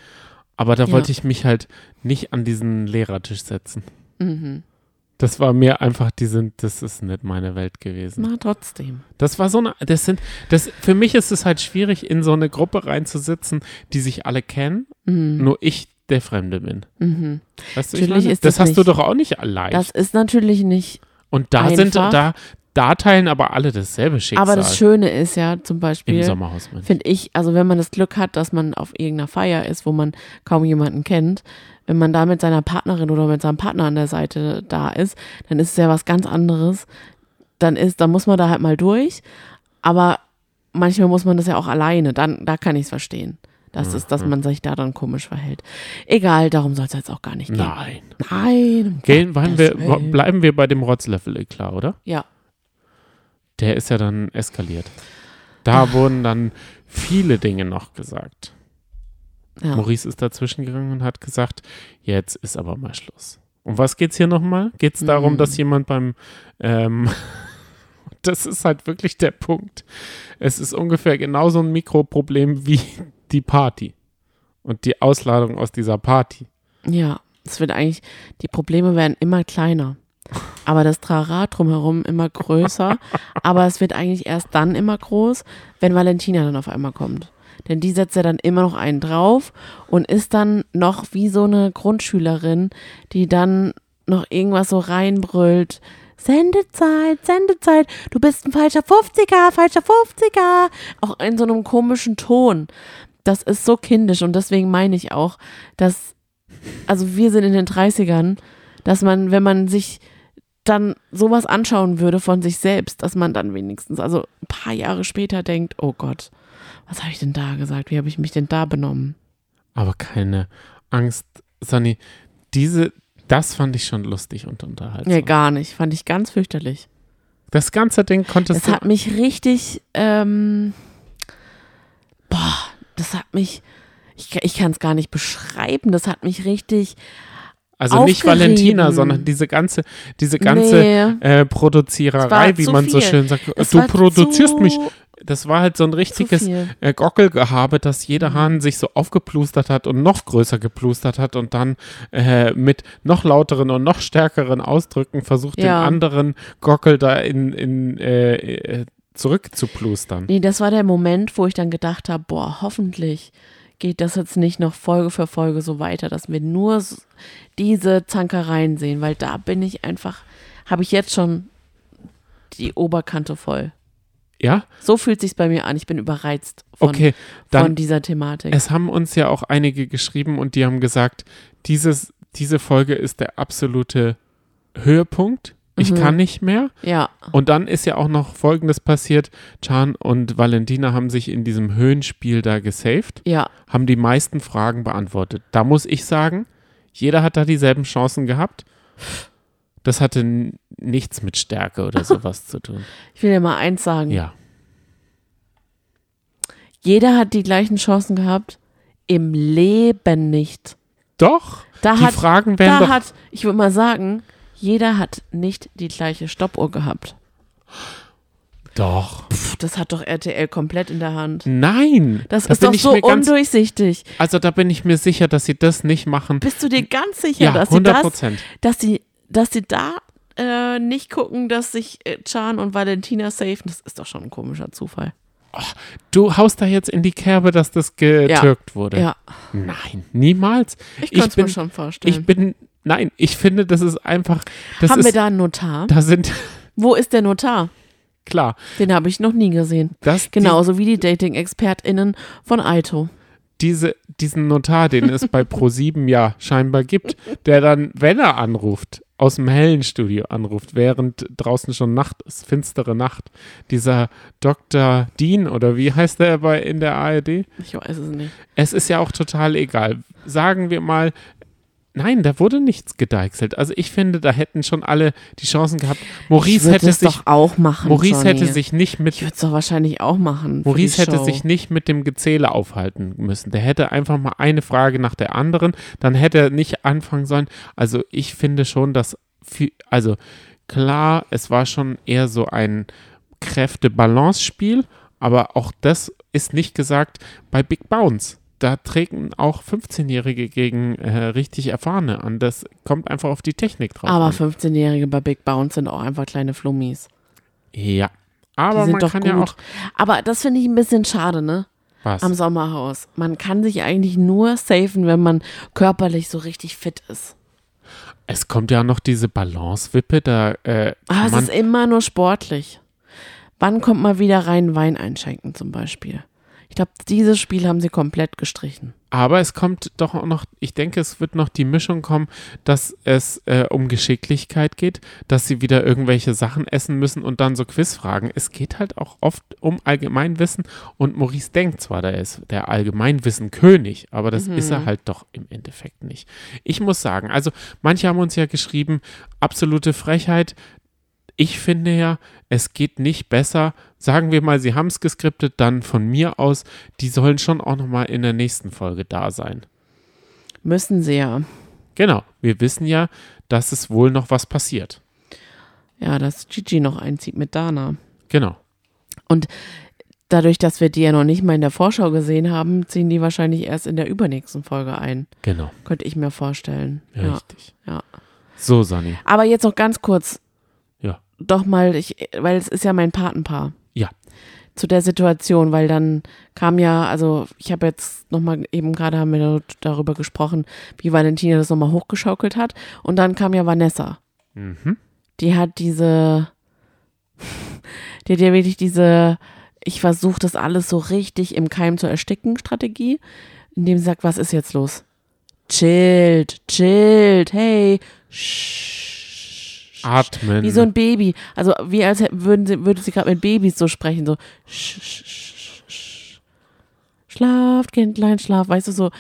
aber da Ja. wollte ich mich halt nicht an diesen Lehrertisch setzen. Mhm. Das war mir einfach, die sind, das ist nicht meine Welt gewesen. Na, trotzdem. Das war so eine, das sind, das, für mich ist es halt schwierig, in so eine Gruppe reinzusitzen, die sich alle kennen, Mhm. nur ich der Fremde bin. Mhm. Weißt du, ich Natürlich meine? ist das das hast du nicht- doch auch nicht allein. Das ist natürlich nicht. Und da sind, einfach. da, da teilen aber alle dasselbe Schicksal. Aber das Schöne ist ja zum Im Beispiel, Sommerhaus, finde ich, also wenn man das Glück hat, dass man auf irgendeiner Feier ist, wo man kaum jemanden kennt, wenn man da mit seiner Partnerin oder mit seinem Partner an der Seite da ist, dann ist es ja was ganz anderes. Dann ist, dann muss man da halt mal durch. Aber manchmal muss man das ja auch alleine. Dann, da kann ich es verstehen. Das ist, dass man sich da dann komisch verhält. Egal, darum soll es jetzt auch gar nicht gehen. Nein. Nein. um Gehen, wir, bleiben wir bei dem Rotzlöffel, klar, oder? Ja. Der ist ja dann eskaliert. Da wurden dann viele Dinge noch gesagt. ja. Maurice ist dazwischen gegangen und hat gesagt, jetzt ist aber mal Schluss. Um was geht's hier nochmal? Geht es darum, Mhm. dass jemand beim ähm, das ist halt wirklich der Punkt. Es ist ungefähr genauso ein Mikroproblem wie die Party und die Ausladung aus dieser Party. Ja, es wird eigentlich, die Probleme werden immer kleiner. Aber das Trara drumherum immer größer. aber es wird eigentlich erst dann immer groß, wenn Valentina dann auf einmal kommt. Denn die setzt ja dann immer noch einen drauf und ist dann noch wie so eine Grundschülerin, die dann noch irgendwas so reinbrüllt. Sendezeit, Sendezeit, du bist ein falscher 50er, falscher 50er. Auch in so einem komischen Ton. Das ist so kindisch und deswegen meine ich auch, dass also wir sind in den 30ern, dass man, wenn man sich dann sowas anschauen würde von sich selbst, dass man dann wenigstens, also ein paar Jahre später denkt, oh Gott, was habe ich denn da gesagt? Wie habe ich mich denn da benommen? Aber keine Angst, Sunny. Diese, das fand ich schon lustig und unterhaltsam. Nee, gar nicht. Fand ich ganz fürchterlich. Das ganze Ding konntest Es du. hat mich richtig, ähm, boah, das hat mich, ich, ich kann es gar nicht beschreiben, das hat mich richtig, Also nicht. Valentina, sondern diese ganze, diese ganze Nee. äh, Produziererei, wie man so viel. schön sagt. Es du produzierst mich. Das war halt so ein richtiges äh, Gockelgehabe, dass jeder Hahn sich so aufgeplustert hat und noch größer geplustert hat und dann äh, mit noch lauteren und noch stärkeren Ausdrücken versucht, Ja. den anderen Gockel da in, in äh, äh, zurückzuplustern. Nee, das war der Moment, wo ich dann gedacht habe, boah, hoffentlich geht das jetzt nicht noch Folge für Folge so weiter, dass wir nur diese Zankereien sehen, weil da bin ich einfach, habe ich jetzt schon die Oberkante voll. Ja? So fühlt sich's bei mir an. Ich bin überreizt von, Okay, von dann dieser Thematik. Es haben uns ja auch einige geschrieben und die haben gesagt, dieses, diese Folge ist der absolute Höhepunkt. Ich Mhm. kann nicht mehr. ja, Und dann ist ja auch noch Folgendes passiert. Chan und Valentina haben sich in diesem Höhenspiel da gesaved, ja, haben die meisten Fragen beantwortet. Da muss ich sagen, jeder hat da dieselben Chancen gehabt. Das hatte nichts mit Stärke oder sowas zu tun. ich will dir mal eins sagen. Ja. Jeder hat die gleichen Chancen gehabt. Im Leben nicht. Doch, Da die hat, Fragen werden da doch hat, ich würde mal sagen, jeder hat nicht die gleiche Stoppuhr gehabt. Doch. Pff, das hat doch RTL komplett in der Hand. Nein. Das da ist doch so ganz, undurchsichtig. Also da bin ich mir sicher, dass sie das nicht machen. Bist du dir ganz sicher, Ja, dass sie 100 das, Prozent. dass sie, dass sie da äh, nicht gucken, dass sich äh, Chan und Valentina safen? Das ist doch schon ein komischer Zufall. Du haust da jetzt in die Kerbe, dass das getürkt wurde. Ja, Nein, niemals. ich Ich kann es mir bin- schon vorstellen. Ich bin, nein, ich finde, das ist einfach, das Haben ist, wir da einen Notar? da sind, Wo ist der Notar? klar, Den habe ich noch nie gesehen. das, Genauso wie die Dating-ExpertInnen von Aito. die, diese, diesen Notar, den es bei Pro7 ja scheinbar gibt, der dann, wenn er anruft, aus dem hellen Studio anruft, während draußen schon Nacht ist, finstere Nacht, dieser Dr. Dean oder wie heißt der bei in der ARD? Ich weiß es nicht. Es ist ja auch total egal. Sagen wir mal, nein, da wurde nichts gedeichselt. Also ich finde, da hätten schon alle die Chancen gehabt. ich Maurice hätte es sich, doch auch machen. Maurice Johnny. hätte sich nicht Ich mit, würde es doch wahrscheinlich auch machen. Maurice hätte Show. sich nicht mit dem Gezähle aufhalten müssen. Der hätte einfach mal eine Frage nach der anderen. Dann hätte er nicht anfangen sollen. Also ich finde schon, dass, viel, also klar, es war schon eher so ein Kräfte-Balance-Spiel, aber auch das ist nicht gesagt bei Big Bounce. Da treten auch 15-Jährige gegen äh, richtig Erfahrene an. Das kommt einfach auf die Technik drauf. Aber an. 15-Jährige bei Big Bounce sind auch einfach kleine Flummis. Ja. Aber sind man doch kann gut. ja auch. Aber das finde ich ein bisschen schade, ne? Was? Am Sommerhaus. Man kann sich eigentlich nur safen, wenn man körperlich so richtig fit ist. Es kommt ja noch diese Balance-Wippe, da äh, Aber kann es ist immer nur sportlich. Wann kommt mal wieder rein Wein einschenken zum Beispiel? Ich glaube, dieses Spiel haben sie komplett gestrichen. Aber es kommt doch auch noch, ich denke, es wird noch die Mischung kommen, dass es äh, um Geschicklichkeit geht, dass sie wieder irgendwelche Sachen essen müssen und dann so Quizfragen. Es geht halt auch oft um Allgemeinwissen und Maurice denkt zwar, der ist der Allgemeinwissen-König, aber das ist er halt doch im Endeffekt nicht. Ich muss sagen, also manche haben uns ja geschrieben, absolute Frechheit. Ich finde ja, es geht nicht besser. Sagen wir mal, sie haben es geskriptet, dann von mir aus, die sollen schon auch nochmal in der nächsten Folge da sein. Müssen sie ja. Genau, wir wissen ja, dass es wohl noch was passiert. Ja, dass Gigi noch einzieht mit Dana. Genau. Und dadurch, dass wir die ja noch nicht mal in der Vorschau gesehen haben, ziehen die wahrscheinlich erst in der übernächsten Folge ein. Genau. Könnte ich mir vorstellen. Ja. Richtig. ja. So, Sani. Aber jetzt noch ganz kurz. Ja. Doch mal, ich, weil es ist ja mein Patenpaar. Zu der Situation, weil dann kam ja, also ich habe jetzt nochmal, eben gerade haben wir darüber gesprochen, wie Valentina das nochmal hochgeschaukelt hat. Und dann kam ja Vanessa. Mhm. Die hat diese, die hat ja wirklich diese, ich versuche das alles so richtig im Keim zu ersticken, Strategie, indem sie sagt, was ist jetzt los? Chillt, chillt, hey, Atmen. Wie so ein Baby. Also wie als würden sie, würde sie gerade mit Babys so sprechen, so sch, sch, sch, sch. Schlaft, Kindlein, schlaf, weißt du, so.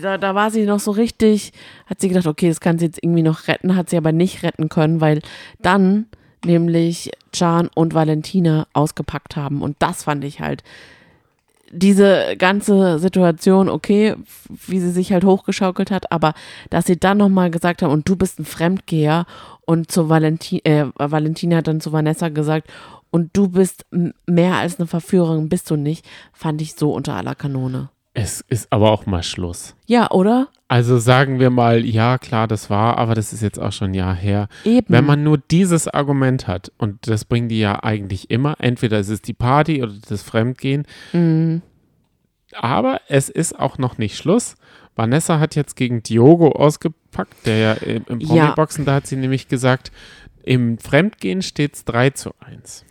Da, da war sie noch so richtig, hat sie gedacht, okay, das kann sie jetzt irgendwie noch retten, hat sie aber nicht retten können, weil dann nämlich Can und Valentina ausgepackt haben. Und das fand ich halt diese ganze Situation, okay, wie sie sich halt hochgeschaukelt hat, aber dass sie dann nochmal gesagt haben, und du bist ein Fremdgeher und zu Valentin, äh, Valentina hat dann zu Vanessa gesagt, und du bist mehr als eine Verführerin, bist du nicht, fand ich so unter aller Kanone. Es ist aber auch mal Schluss. Ja, oder? Also sagen wir mal, ja klar, das war, aber das ist jetzt auch schon ein Jahr her. Eben. Wenn man nur dieses Argument hat, und das bringen die ja eigentlich immer, entweder es ist die Party oder das Fremdgehen, Mhm. aber es ist auch noch nicht Schluss. Vanessa hat jetzt gegen Diogo ausgepackt, der ja im, im Ja. Promi-Boxen, da hat sie nämlich gesagt, im Fremdgehen steht es 3 zu 1.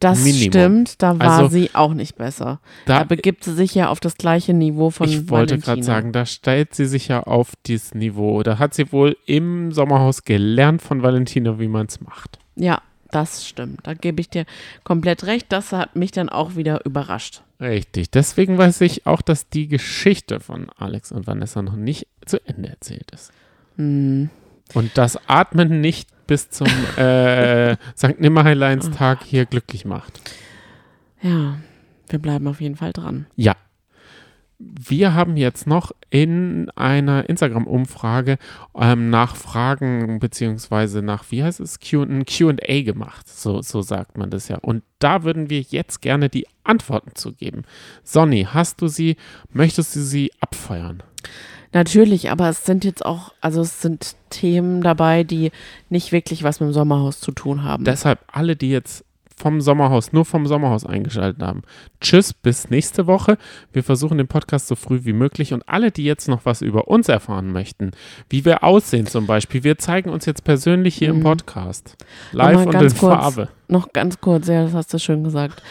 Das Minimum. stimmt, da war Also- sie auch nicht besser. Da, Da, begibt sie sich ja auf das gleiche Niveau von ich wollte gerade sagen, da stellt sie sich ja auf dieses Niveau. Da hat sie wohl im Sommerhaus gelernt von Valentina, wie man es macht. Ja, das stimmt. Da gebe ich dir komplett recht. Das hat mich dann auch wieder überrascht. Richtig. Deswegen weiß ich auch, dass die Geschichte von Alex und Vanessa noch nicht zu Ende erzählt ist. Hm. Und das Atmen nicht bis zum äh, St. Nimmerleins-Tag hier glücklich macht. Ja, wir bleiben auf jeden Fall dran. Ja. Wir haben jetzt noch in einer Instagram-Umfrage ähm, nach Fragen beziehungsweise nach, wie heißt es, Q&A gemacht. So, so sagt man das ja. Und da würden wir jetzt gerne die Antworten zu geben. Sonny, hast du sie, möchtest du sie abfeuern? Natürlich, aber es sind jetzt auch, also es sind Themen dabei, die nicht wirklich was mit dem Sommerhaus zu tun haben. Deshalb alle, die jetzt vom Sommerhaus, nur vom Sommerhaus eingeschaltet haben. Tschüss, bis nächste Woche. Wir versuchen den Podcast so früh wie möglich und alle, die jetzt noch was über uns erfahren möchten, wie wir aussehen zum Beispiel, wir zeigen uns jetzt persönlich hier im Mhm. Podcast. Live und in kurz. Farbe. Noch ganz kurz, ja, das hast du schön gesagt.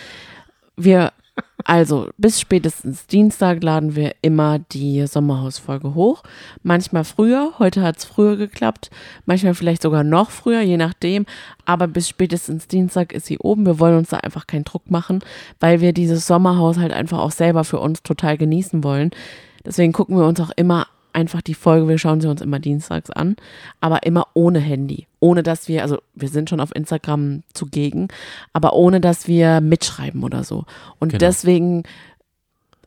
Wir, also bis spätestens Dienstag laden wir immer die Sommerhausfolge hoch. Manchmal früher, heute hat es früher geklappt, manchmal vielleicht sogar noch früher, je nachdem. Aber bis spätestens Dienstag ist sie oben. Wir wollen uns da einfach keinen Druck machen, weil wir dieses Sommerhaus halt einfach auch selber für uns total genießen wollen. Deswegen gucken wir uns auch immer einfach die Folge, wir schauen sie uns immer dienstags an, aber immer ohne Handy. Ohne dass wir, also wir sind schon auf Instagram zugegen, aber ohne dass wir mitschreiben oder so. Und Genau. deswegen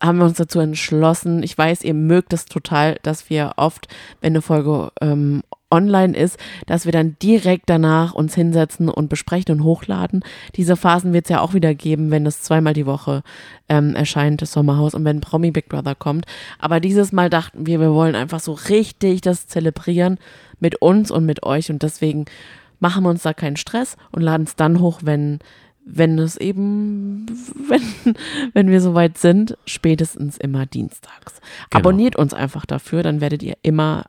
haben wir uns dazu entschlossen. Ich weiß, ihr mögt es total, dass wir oft, wenn eine Folge ähm, online ist, dass wir dann direkt danach uns hinsetzen und besprechen und hochladen. Diese Phasen wird es ja auch wieder geben, wenn es zweimal die Woche ähm, erscheint, das Sommerhaus und wenn Promi Big Brother kommt. Aber dieses Mal dachten wir, wir wollen einfach so richtig das zelebrieren mit uns und mit euch und deswegen machen wir uns da keinen Stress und laden es dann hoch, wenn wenn es eben, wenn, wenn wir soweit sind, spätestens immer dienstags. Genau. Abonniert uns einfach dafür, dann werdet ihr immer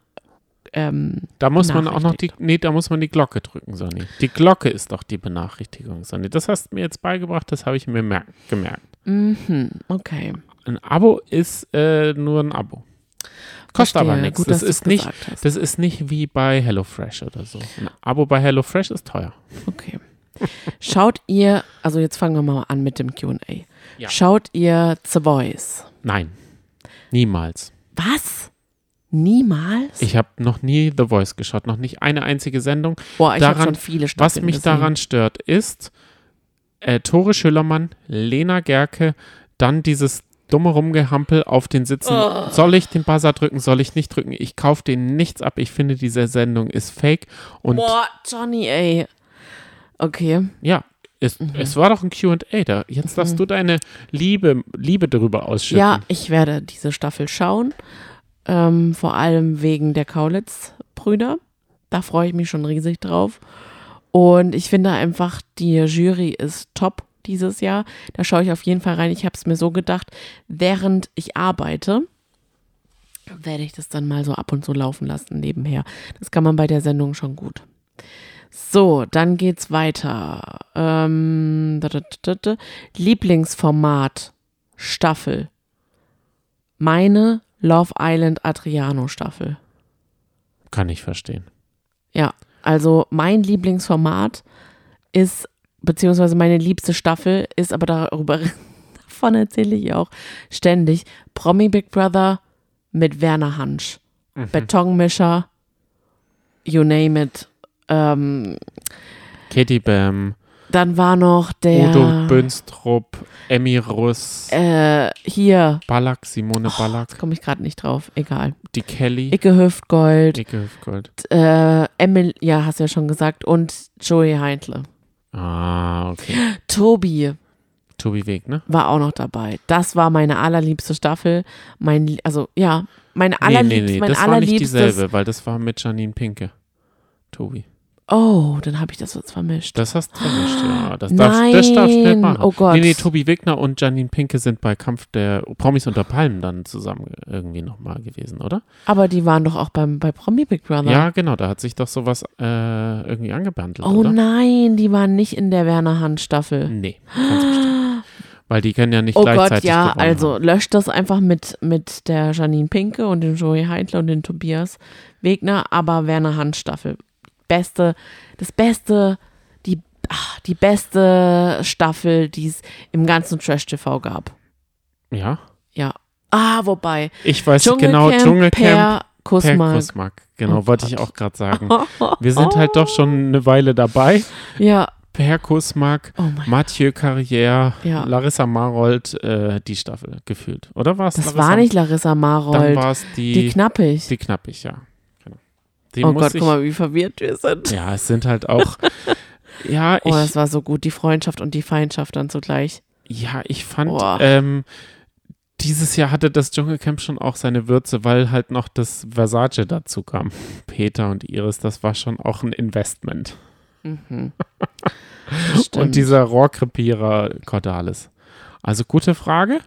ähm, Da muss man auch noch die, nee, da muss man die Glocke drücken, Sonny. Die Glocke ist doch die Benachrichtigung, Sonny. Das hast du mir jetzt beigebracht, das habe ich mir mer- gemerkt. Mhm, okay. Ein Abo ist äh, nur ein Abo. Kostet aber nichts. Gut, Das ist nicht, hast. das ist nicht wie bei HelloFresh oder so. Ein Abo bei HelloFresh ist teuer. Okay. Schaut ihr, also jetzt fangen wir mal an mit dem QA. Ja. Schaut ihr The Voice? Nein, niemals. Was? Niemals? Ich habe noch nie The Voice geschaut, noch nicht eine einzige Sendung. Boah, ich habe schon viele Was Staffeln mich gesehen. daran stört, ist äh, Tore Schüllermann, Lena Gerke, dann dieses dumme Rumgehampel auf den Sitzen. Oh. Soll ich den Buzzer drücken, soll ich nicht drücken? Ich kaufe denen nichts ab. Ich finde, diese Sendung ist fake. Und Boah, Johnny, ey. Okay. ja, es, Mhm. es war doch ein Q&A da. Jetzt darfst du deine Liebe, Liebe darüber ausschütten. Ja, ich werde diese Staffel schauen. Ähm, vor allem wegen der Kaulitz-Brüder. Da freue ich mich schon riesig drauf. Und ich finde einfach, die Jury ist top dieses Jahr. Da schaue ich auf jeden Fall rein. Ich habe es mir so gedacht, während ich arbeite, werde ich das dann mal so ab und zu laufen lassen nebenher. Das kann man bei der Sendung schon gut. So, dann geht's weiter. Ähm. Lieblingsformat Staffel. Meine Love Island Adriano Staffel. Kann ich verstehen. Ja, also mein Lieblingsformat ist, beziehungsweise meine liebste Staffel ist, aber darüber, davon erzähle ich auch ständig, Promi Big Brother mit Werner Hansch. Betonmischer, you name it. Ähm, Katie Bam, dann war noch der Udo Bönstrup, Emmy Russ, äh, hier, Ballack, Simone jetzt Ballack, komme ich gerade nicht drauf, egal. die Kelly, Icke Hüftgold, Icke Hüftgold. äh, Emil, ja, hast du ja schon gesagt, und Joey Heintle. Ah, okay. Tobi Tobi Weg, ne? war auch noch dabei. Das war meine allerliebste Staffel. Mein, also ja, meine Nee, nee, allerliebste, nee, mein das war nicht dieselbe, weil das war mit Janine Pinke. Tobi. Oh, dann habe ich das jetzt vermischt. Das hast du vermischt, ja. Das darfst, das darfst du nicht Nein, machen. oh Gott. Nee, nee, Tobi Wegner und Janine Pinke sind bei Kampf der Promis unter Palmen dann zusammen irgendwie nochmal gewesen, oder? Aber die waren doch auch beim, bei Promi Big Brother. Ja, genau, da hat sich doch sowas äh, irgendwie angebandelt, oh oder? nein, die waren nicht in der Werner Hand Staffel. Nee, ganz bestimmt. Weil die können ja nicht Oh gleichzeitig Gott, ja, also haben. löscht das einfach mit, mit der Janine Pinke und dem Joey Heintler und dem Tobias Wegner, aber Werner Hand Staffel. Beste, das Beste, die, ach, die beste Staffel, die es im ganzen Trash-TV gab. Ja, Ja. Ah, wobei. ich weiß genau, Dschungelcamp per per Kussmark. Kussmark. Genau, Oh wollte ich auch gerade sagen. Wir sind halt doch schon eine Weile dabei. Ja. Per Kussmark, Oh Mathieu Carrière, Ja. Larissa Marold, äh, die Staffel gefühlt. Oder war es Das Larissa? war nicht Larissa Dann Marold. war es die, die knappig. die knappig, ja. Die oh Gott, ich, guck mal, wie verwirrt wir sind. Ja, es sind halt auch. ja, Oh, das ich, war so gut, die Freundschaft und die Feindschaft dann zugleich. ja, ich fand, Boah. ähm, dieses Jahr hatte das Dschungelcamp schon auch seine Würze, weil halt noch das Versace dazu kam. Peter und Iris, das war schon auch ein Investment. Mhm. Das. Und dieser Rohrkrepierer Cordalis. Also gute Frage.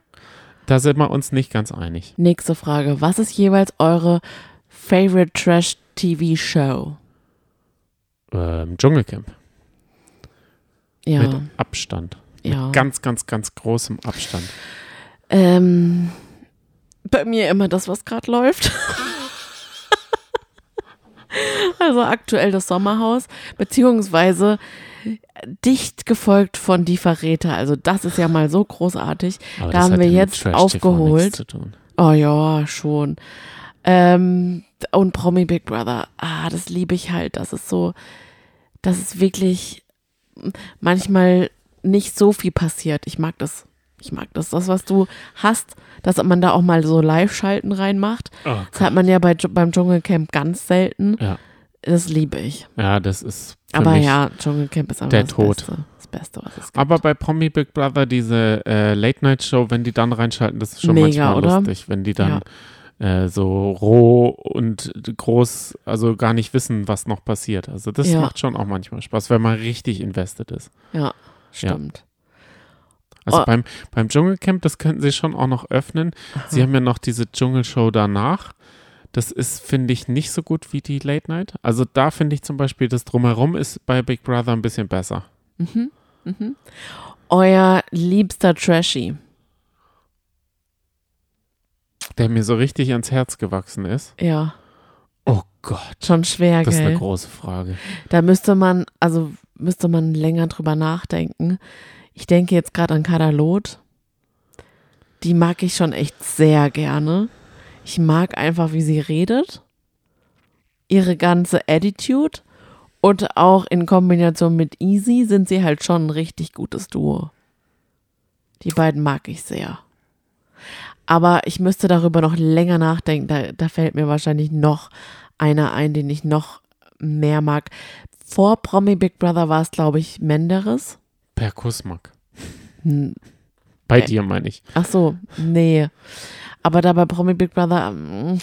Da sind wir uns nicht ganz einig. Nächste Frage. Was ist jeweils eure favorite Trash TV Show? Ähm, Dschungelcamp. Ja. Mit Abstand. ja. Mit ganz, ganz, ganz großem Abstand. Ähm, bei mir immer das, was gerade läuft. also aktuell das Sommerhaus, beziehungsweise dicht gefolgt von Die Verräter. Also das ist ja mal so großartig. Aber Da haben wir jetzt aufgeholt. Oh ja, schon. Ähm, und Promi Big Brother, ah, das liebe ich halt. Das ist so, das ist wirklich manchmal nicht so viel passiert. Ich mag das. Ich mag das. Das, was du hast, dass man da auch mal so Live-Schalten reinmacht. Oh Das hat man ja bei, beim Dschungelcamp ganz selten. Ja. Das liebe ich. Ja, das ist Aber ja, Dschungelcamp ist einfach der das Tod. Beste. Das Beste, was es gibt. Aber bei Promi Big Brother, diese äh, Late-Night-Show, wenn die dann reinschalten, das ist schon Mega, manchmal oder? lustig, wenn die dann äh, so roh und groß, also gar nicht wissen, was noch passiert. Also das Ja. macht schon auch manchmal Spaß, wenn man richtig invested ist. ja, stimmt. Also Oh. beim, beim Dschungelcamp, das könnten sie schon auch noch öffnen. Sie haben ja noch diese Dschungelshow danach. Das ist, finde ich, nicht so gut wie die Late Night. Also da finde ich zum Beispiel, das Drumherum ist bei Big Brother ein bisschen besser. Mhm. Mhm. Euer liebster Trashy. Der mir so richtig ans Herz gewachsen ist. Ja, Oh Gott, schon schwer, das ist eine gell? große Frage. Da müsste man, also müsste man länger drüber nachdenken. Ich denke jetzt gerade an Kadalot. Die mag ich schon echt sehr gerne. Ich mag einfach, wie sie redet. Ihre ganze Attitude. Und auch in Kombination mit Easy sind sie halt schon ein richtig gutes Duo. Die beiden mag ich sehr. Aber ich müsste darüber noch länger nachdenken. Da, da fällt mir wahrscheinlich noch einer ein, den ich noch mehr mag. Vor Promi Big Brother war es, glaube ich, Menderes. Per Kussmack. Hm, Bei Äh. dir meine ich. Ach so, nee. Aber da bei Promi Big Brother ähm,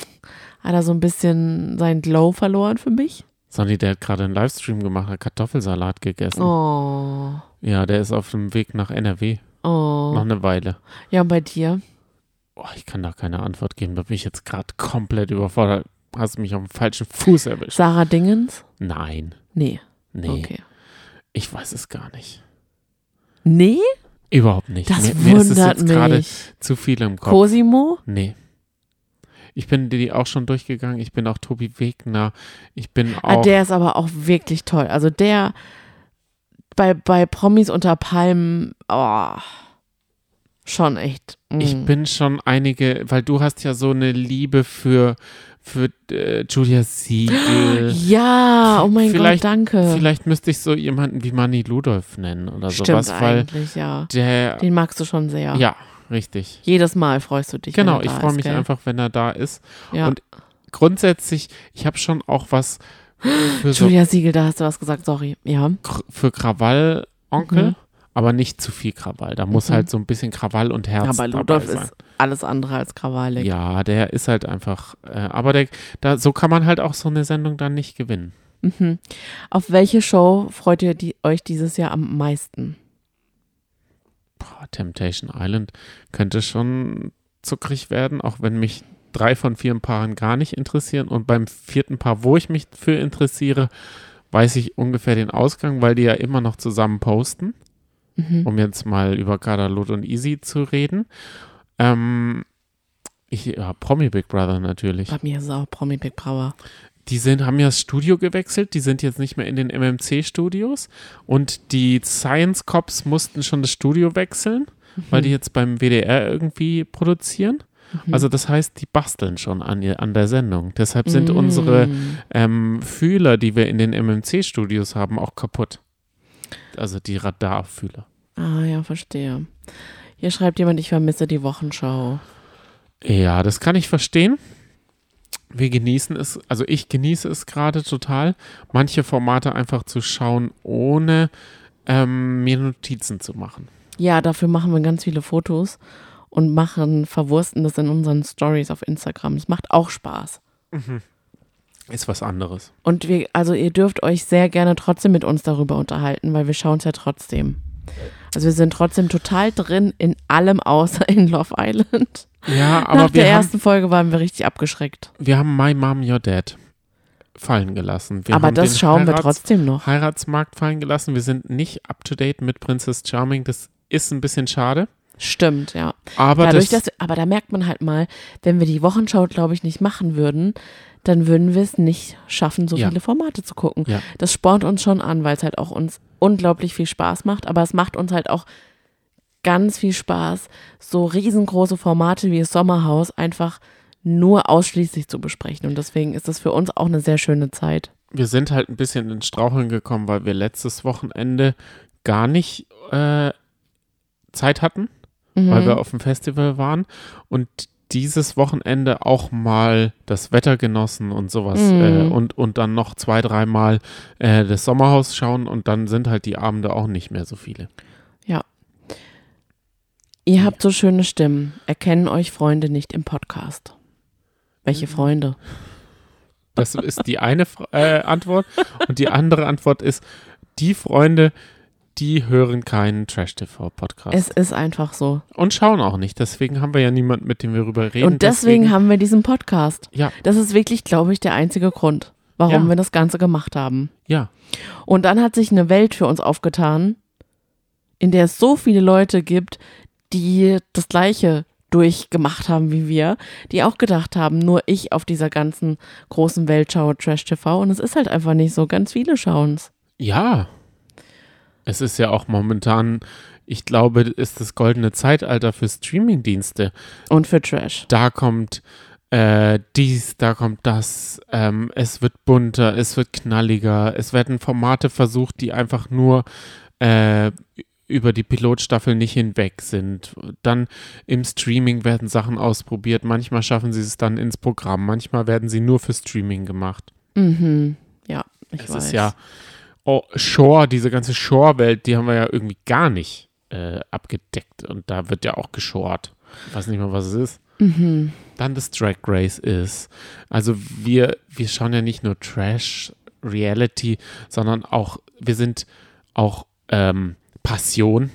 hat er so ein bisschen seinen Glow verloren für mich. Sonny, der hat gerade einen Livestream gemacht, hat Kartoffelsalat gegessen. Oh, Ja, der ist auf dem Weg nach NRW. Noch oh. eine Weile. Ja, und bei dir? Oh, ich kann da keine Antwort geben. Da bin ich jetzt gerade komplett überfordert. Hast mich auf dem falschen Fuß erwischt. Sarah Dingens? Nein. Nee. Nee. Okay. Ich weiß es gar nicht. Nee? Überhaupt nicht. Das mir, mir ist es wundert jetzt gerade zu viel im Kopf. Cosimo? Nee. Ich bin die auch schon durchgegangen. Ich bin auch Tobi Wegner. Ich bin Ah, auch. der ist aber auch wirklich toll. Also der bei, bei Promis unter Palmen, oh, schon echt. mm. ich bin schon einige, weil du hast ja so eine Liebe für, für äh, Julia Siegel. Ja, oh mein Vielleicht- Gott, danke. Vielleicht müsste ich so jemanden wie Manny Ludolf nennen oder Stimmt sowas, weil eigentlich, ja. der. Den magst du schon sehr. Ja, richtig. Jedes Mal freust du dich. Genau, ich freue mich gell? einfach, wenn er da ist. Ja. Und grundsätzlich, ich habe schon auch was für, so, Julia Siegel, da hast du was gesagt, sorry. Ja. Für Krawall-Onkel, Mhm. Aber nicht zu viel Krawall. Da muss Mhm. halt so ein bisschen Krawall und Herz Aber dabei Ludolf ist alles andere als krawallig. Ja, der ist halt einfach, äh, aber der, da, so kann man halt auch so eine Sendung dann nicht gewinnen. Mhm. Auf welche Show freut ihr die, euch dieses Jahr am meisten? Boah, Temptation Island könnte schon zuckrig werden, auch wenn mich drei von vier Paaren gar nicht interessieren. Und beim vierten Paar, wo ich mich für interessiere, weiß ich ungefähr den Ausgang, weil die ja immer noch zusammen posten, Mhm. um jetzt mal über Kadalot und Easy zu reden. Ähm, ich, ja, Promi Big Brother natürlich. Bei mir ist es auch Promi Big Brother. Die sind, haben ja das Studio gewechselt, die sind jetzt nicht mehr in den MMC-Studios und die Science Cops mussten schon das Studio wechseln, weil die jetzt beim WDR irgendwie produzieren. Also das heißt, die basteln schon an, an der Sendung. Deshalb sind Mm. unsere ähm, Fühler, die wir in den MMC-Studios haben, auch kaputt. Also die Radarfühler. Ah ja, verstehe. Hier schreibt jemand, ich vermisse die Wochenschau. Ja, das kann ich verstehen. Wir genießen es, also ich genieße es gerade total, manche Formate einfach zu schauen, ohne ähm, mir Notizen zu machen. Ja, dafür machen wir ganz viele Fotos und machen, verwursten das in unseren Stories auf Instagram. Es macht auch Spaß. Ist was anderes. Und wir, also ihr dürft euch sehr gerne trotzdem mit uns darüber unterhalten, weil wir schauen es ja trotzdem. Also wir sind trotzdem total drin in allem außer in Love Island. Ja, Nach aber der wir haben, ersten Folge waren wir richtig abgeschreckt. wir haben My Mom, Your Dad fallen gelassen. Wir Aber das schauen wir Heirats- trotzdem noch. Heiratsmarkt fallen gelassen. Wir sind nicht up to date mit Princess Charming. Das ist ein bisschen schade. Stimmt, ja. Aber Dadurch, das, dass, aber da merkt man halt mal, wenn wir die Wochenschau, glaube ich, nicht machen würden, dann würden wir es nicht schaffen, so Ja. viele Formate zu gucken. Ja. Das spornt uns schon an, weil es halt auch uns unglaublich viel Spaß macht, aber es macht uns halt auch ganz viel Spaß, so riesengroße Formate wie das Sommerhaus einfach nur ausschließlich zu besprechen. Und deswegen ist das für uns auch eine sehr schöne Zeit. wir sind halt ein bisschen ins Straucheln gekommen, weil wir letztes Wochenende gar nicht äh, Zeit hatten, weil Mhm. wir auf dem Festival waren und dieses Wochenende auch mal das Wetter genossen und sowas Mhm. äh, und, und dann noch zwei, dreimal äh, das Sommerhaus schauen und dann sind halt die Abende auch nicht mehr so viele. Ihr habt so schöne Stimmen. Erkennen euch Freunde nicht im Podcast. Welche Freunde? Das ist die eine äh, Antwort und die andere Antwort ist, die Freunde, die hören keinen Trash-TV-Podcast. Es ist einfach so. Und schauen auch nicht. Deswegen haben wir ja niemanden, mit dem wir darüber reden. Und deswegen, haben wir diesen Podcast. Ja, Das ist wirklich, glaube ich, der einzige Grund, warum Ja. wir das Ganze gemacht haben. ja. Und dann hat sich eine Welt für uns aufgetan, in der es so viele Leute gibt, die das Gleiche durchgemacht haben wie wir, die auch gedacht haben, nur ich auf dieser ganzen großen Welt schaue Trash TV. Und es ist halt einfach nicht so. Ganz viele schauen es. Ja. Es ist ja auch momentan, ich glaube, ist das goldene Zeitalter für Streamingdienste. Und für Trash. Da kommt äh, dies, da kommt das. Ähm, es wird bunter, es wird knalliger. Es werden Formate versucht, die einfach nur äh, über die Pilotstaffel nicht hinweg sind. Dann im Streaming werden Sachen ausprobiert. Manchmal schaffen sie es dann ins Programm. Manchmal werden sie nur für Streaming gemacht. Mhm. Ja, ich Es weiß. ist ja oh, Shore, diese ganze Shore-Welt, die haben wir ja irgendwie gar nicht äh, abgedeckt. Und da wird ja auch geschort. Ich weiß nicht mal, was es ist. Mhm. Dann das Drag Race ist. Also wir, wir schauen ja nicht nur Trash, Reality, sondern auch, wir sind auch ähm, Passion.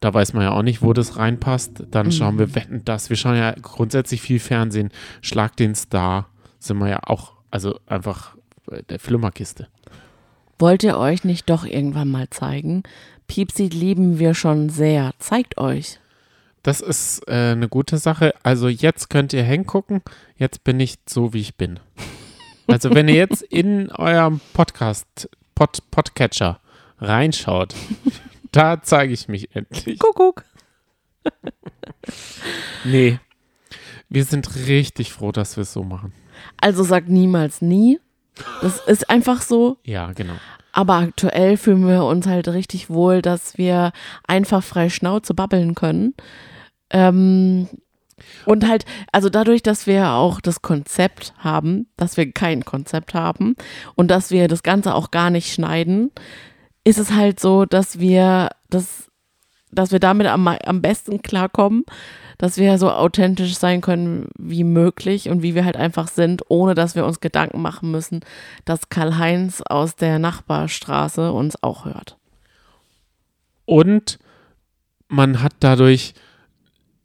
Da weiß man ja auch nicht, wo das reinpasst. Dann schauen wir Wetten das. Wir schauen ja grundsätzlich viel Fernsehen. Schlag den Star. Sind wir ja auch, also einfach äh, der Flimmerkiste. Wollt ihr euch nicht doch irgendwann mal zeigen? Piepsi lieben wir schon sehr. Zeigt euch. Das ist äh, eine gute Sache. Also jetzt könnt ihr hingucken. Jetzt bin ich so, wie ich bin. Also wenn ihr jetzt in eurem Podcast, Pod, Podcatcher reinschaut, da zeige ich mich endlich. Kuckuck. Nee. Wir sind richtig froh, dass wir es so machen. Also sag niemals nie. Das ist einfach so. Ja, genau. Aber aktuell fühlen wir uns halt richtig wohl, dass wir einfach frei Schnauze babbeln können. Ähm, und halt, also dadurch, dass wir auch das Konzept haben, dass wir kein Konzept haben und dass wir das Ganze auch gar nicht schneiden, ist es halt so, dass wir das, dass wir damit am, am besten klarkommen, dass wir so authentisch sein können wie möglich und wie wir halt einfach sind, ohne dass wir uns Gedanken machen müssen, dass Karl-Heinz aus der Nachbarstraße uns auch hört. Und man hat dadurch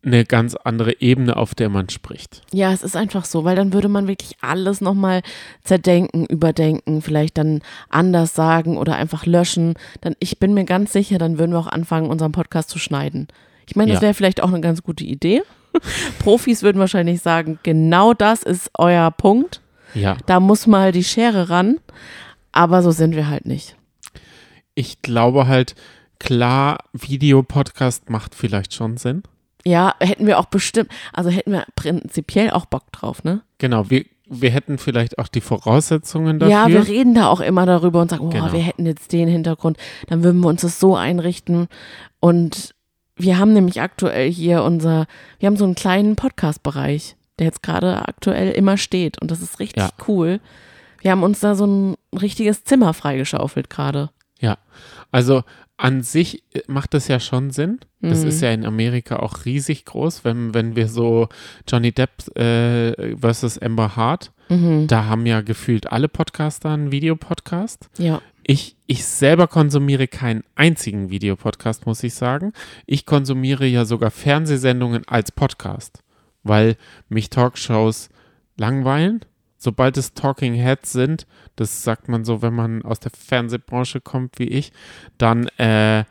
eine ganz andere Ebene, auf der man spricht. Ja, es ist einfach so, weil dann würde man wirklich alles nochmal zerdenken, überdenken, vielleicht dann anders sagen oder einfach löschen. Dann, ich bin mir ganz sicher, dann würden wir auch anfangen, unseren Podcast zu schneiden. Ich meine, das Ja. wäre vielleicht auch eine ganz gute Idee. Profis würden wahrscheinlich sagen, genau das ist euer Punkt. Ja. Da muss mal die Schere ran. Aber so sind wir halt nicht. Ich glaube halt, klar, Videopodcast macht vielleicht schon Sinn. Ja, hätten wir auch bestimmt, also hätten wir prinzipiell auch Bock drauf, ne? Genau, wir, wir hätten vielleicht auch die Voraussetzungen dafür. Ja, wir reden da auch immer darüber und sagen, oh, Genau. wir hätten jetzt den Hintergrund, dann würden wir uns das so einrichten. Und wir haben nämlich aktuell hier unser, wir haben so einen kleinen Podcast-Bereich, der jetzt gerade aktuell immer steht. Und das ist richtig Ja. cool. Wir haben uns da so ein richtiges Zimmer freigeschaufelt gerade. Ja, also an sich äh, macht das ja schon Sinn. Das Mhm. ist ja in Amerika auch riesig groß, wenn, wenn wir so Johnny Depp äh, versus Amber Hart, Mhm. da haben ja gefühlt alle Podcaster einen Videopodcast. Ja. Ich, ich selber konsumiere keinen einzigen Videopodcast, muss ich sagen. Ich konsumiere ja sogar Fernsehsendungen als Podcast, weil mich Talkshows langweilen. Sobald es Talking Heads sind, das sagt man so, wenn man aus der Fernsehbranche kommt wie ich, dann äh,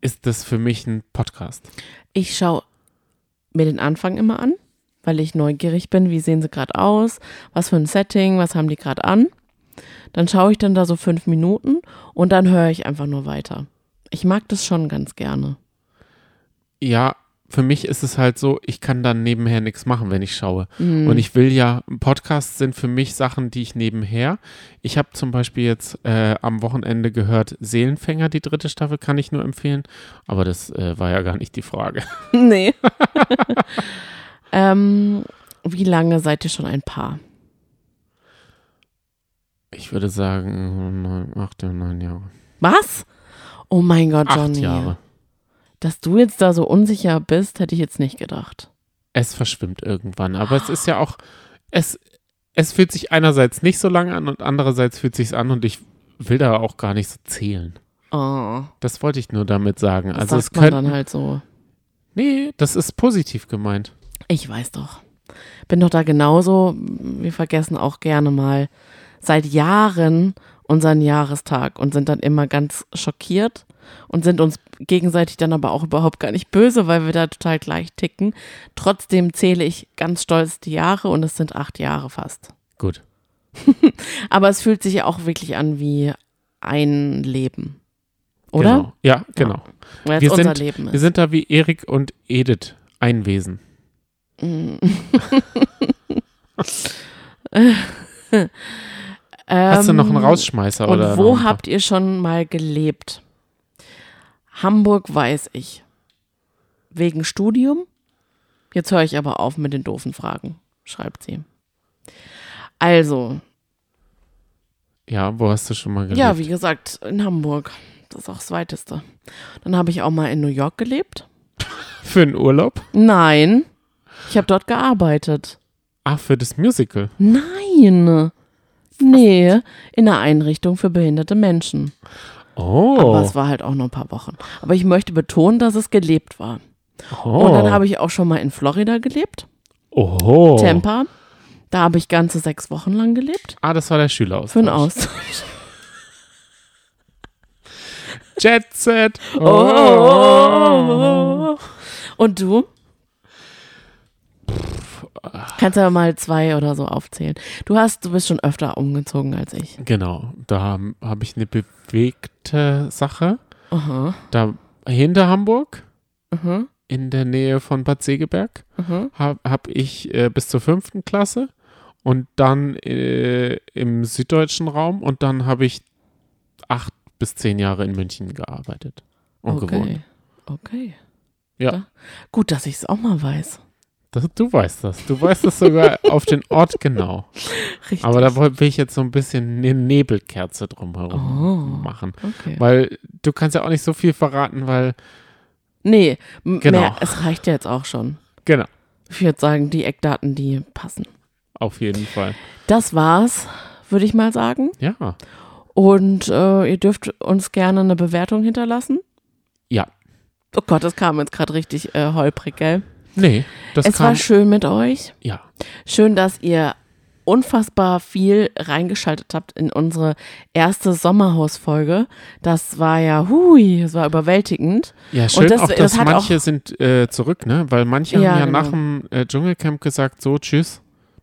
ist das für mich ein Podcast. Ich schaue mir den Anfang immer an, weil ich neugierig bin, wie sehen sie gerade aus, was für ein Setting, was haben die gerade an. Dann schaue ich dann da so fünf Minuten und dann höre ich einfach nur weiter. Ich mag das schon ganz gerne. Ja, für mich ist es halt so, ich kann dann nebenher nichts machen, wenn ich schaue. Und ich will ja, Podcasts sind für mich Sachen, die ich nebenher. Ich habe zum Beispiel jetzt äh, am Wochenende gehört, Seelenfänger, die dritte Staffel, kann ich nur empfehlen. Aber das äh, war ja gar nicht die Frage. nee. ähm, wie lange seid ihr schon ein Paar? Ich würde sagen, neun, acht, ja, neun Jahre. Was? Oh mein Gott, Johnny. Acht Jahre. Dass du jetzt da so unsicher bist, hätte ich jetzt nicht gedacht. Es verschwimmt irgendwann. Aber es ist ja auch, es, es fühlt sich einerseits nicht so lange an und andererseits fühlt sich an und ich will da auch gar nicht so zählen. Oh, Das wollte ich nur damit sagen. das also es man könnte, dann halt so. nee, das ist positiv gemeint. Ich weiß doch. Bin doch da genauso. Wir vergessen auch gerne mal seit Jahren unseren Jahrestag und sind dann immer ganz schockiert und sind uns gegenseitig dann aber auch überhaupt gar nicht böse, weil wir da total gleich ticken. Trotzdem zähle ich ganz stolz die Jahre und es sind acht Jahre fast. Gut. Aber es fühlt sich ja auch wirklich an wie ein Leben. Oder? Genau. Ja, genau. Es Wir unser sind- Wir sind da wie Erik und Edith, ein Wesen. Hast du noch einen Ähm, Rausschmeißer Und oder? wo habt ihr schon mal gelebt? Hamburg weiß ich. Wegen Studium? Jetzt höre ich aber auf mit den doofen Fragen, schreibt sie. Also, Ja, wo hast du schon mal gelebt? ja, wie gesagt, in Hamburg. Das ist auch das Weiteste. Dann habe ich auch mal in New York gelebt. Für einen Urlaub? Nein, ich habe dort gearbeitet. Ah, für das Musical. Nein. Nee, in einer Einrichtung für behinderte Menschen. Oh. Aber es war halt auch nur ein paar Wochen. Aber ich möchte betonen, dass es gelebt war. oh. Und dann habe ich auch schon mal in Florida gelebt, Oho. Tampa. Da habe ich ganze sechs Wochen lang gelebt. Ah, das war der Schüleraustausch. Für einen Austausch. Jet Set. Oh. Und du? Kannst aber mal zwei oder so aufzählen. Du hast, du bist schon öfter umgezogen als ich. Genau, da habe hab ich eine bewegte Sache. Aha, Da hinter Hamburg, aha, in der Nähe von Bad Segeberg, habe hab ich äh, bis zur fünften Klasse und dann äh, im süddeutschen Raum und dann habe ich acht bis zehn Jahre in München gearbeitet und gewohnt. Okay. Okay. Ja. Gut, dass ich es auch mal weiß. Das, du weißt das. Du weißt das sogar auf den Ort genau. Richtig. Aber da will ich jetzt so ein bisschen eine Nebelkerze drumherum Oh. machen. okay. Weil du kannst ja auch nicht so viel verraten, weil, Nee, Genau. mehr, es reicht ja jetzt auch schon. genau, Ich würde sagen, die Eckdaten, die passen. auf jeden Fall. Das war's, würde ich mal sagen. Ja, Und äh, ihr dürft uns gerne eine Bewertung hinterlassen. ja. Oh Gott, das kam jetzt gerade richtig äh, holprig, gell? Nee, das es kam, war schön mit euch. ja, Schön, dass ihr unfassbar viel reingeschaltet habt in unsere erste Sommerhausfolge. Das war ja, hui, es war überwältigend. Ja, schön das- auch, das dass hat manche auch- sind äh, zurück, ne? Weil manche Ja, haben ja genau. nach dem äh, Dschungelcamp gesagt, so, tschüss,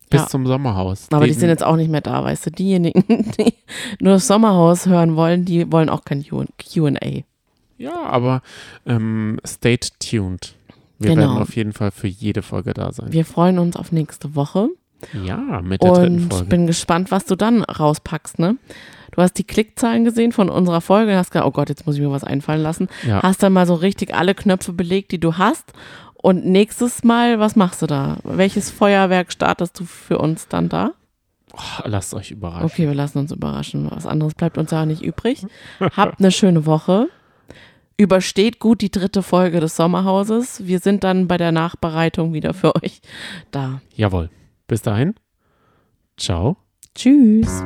bis Ja. zum Sommerhaus. Aber die sind jetzt auch nicht mehr da, weißt du. Diejenigen, die nur das Sommerhaus hören wollen, die wollen auch kein QA. Ja, aber ähm, stay tuned. Wir Genau. werden auf jeden Fall für jede Folge da sein. Wir freuen uns auf nächste Woche. Ja, mit der dritten Und Folge. bin gespannt, was du dann rauspackst, ne? Du hast die Klickzahlen gesehen von unserer Folge und hast gedacht, oh Gott, jetzt muss ich mir was einfallen lassen. Ja. Hast dann mal so richtig alle Knöpfe belegt, die du hast. Und nächstes Mal, was machst du da? Welches Feuerwerk startest du für uns dann da? Oh, lasst euch überraschen. Okay, wir lassen uns überraschen. Was anderes bleibt uns ja nicht übrig. Habt eine schöne Woche. Übersteht gut die dritte Folge des Sommerhauses. Wir sind dann bei der Nachbereitung wieder für euch da. Jawohl. Bis dahin. Ciao. Tschüss.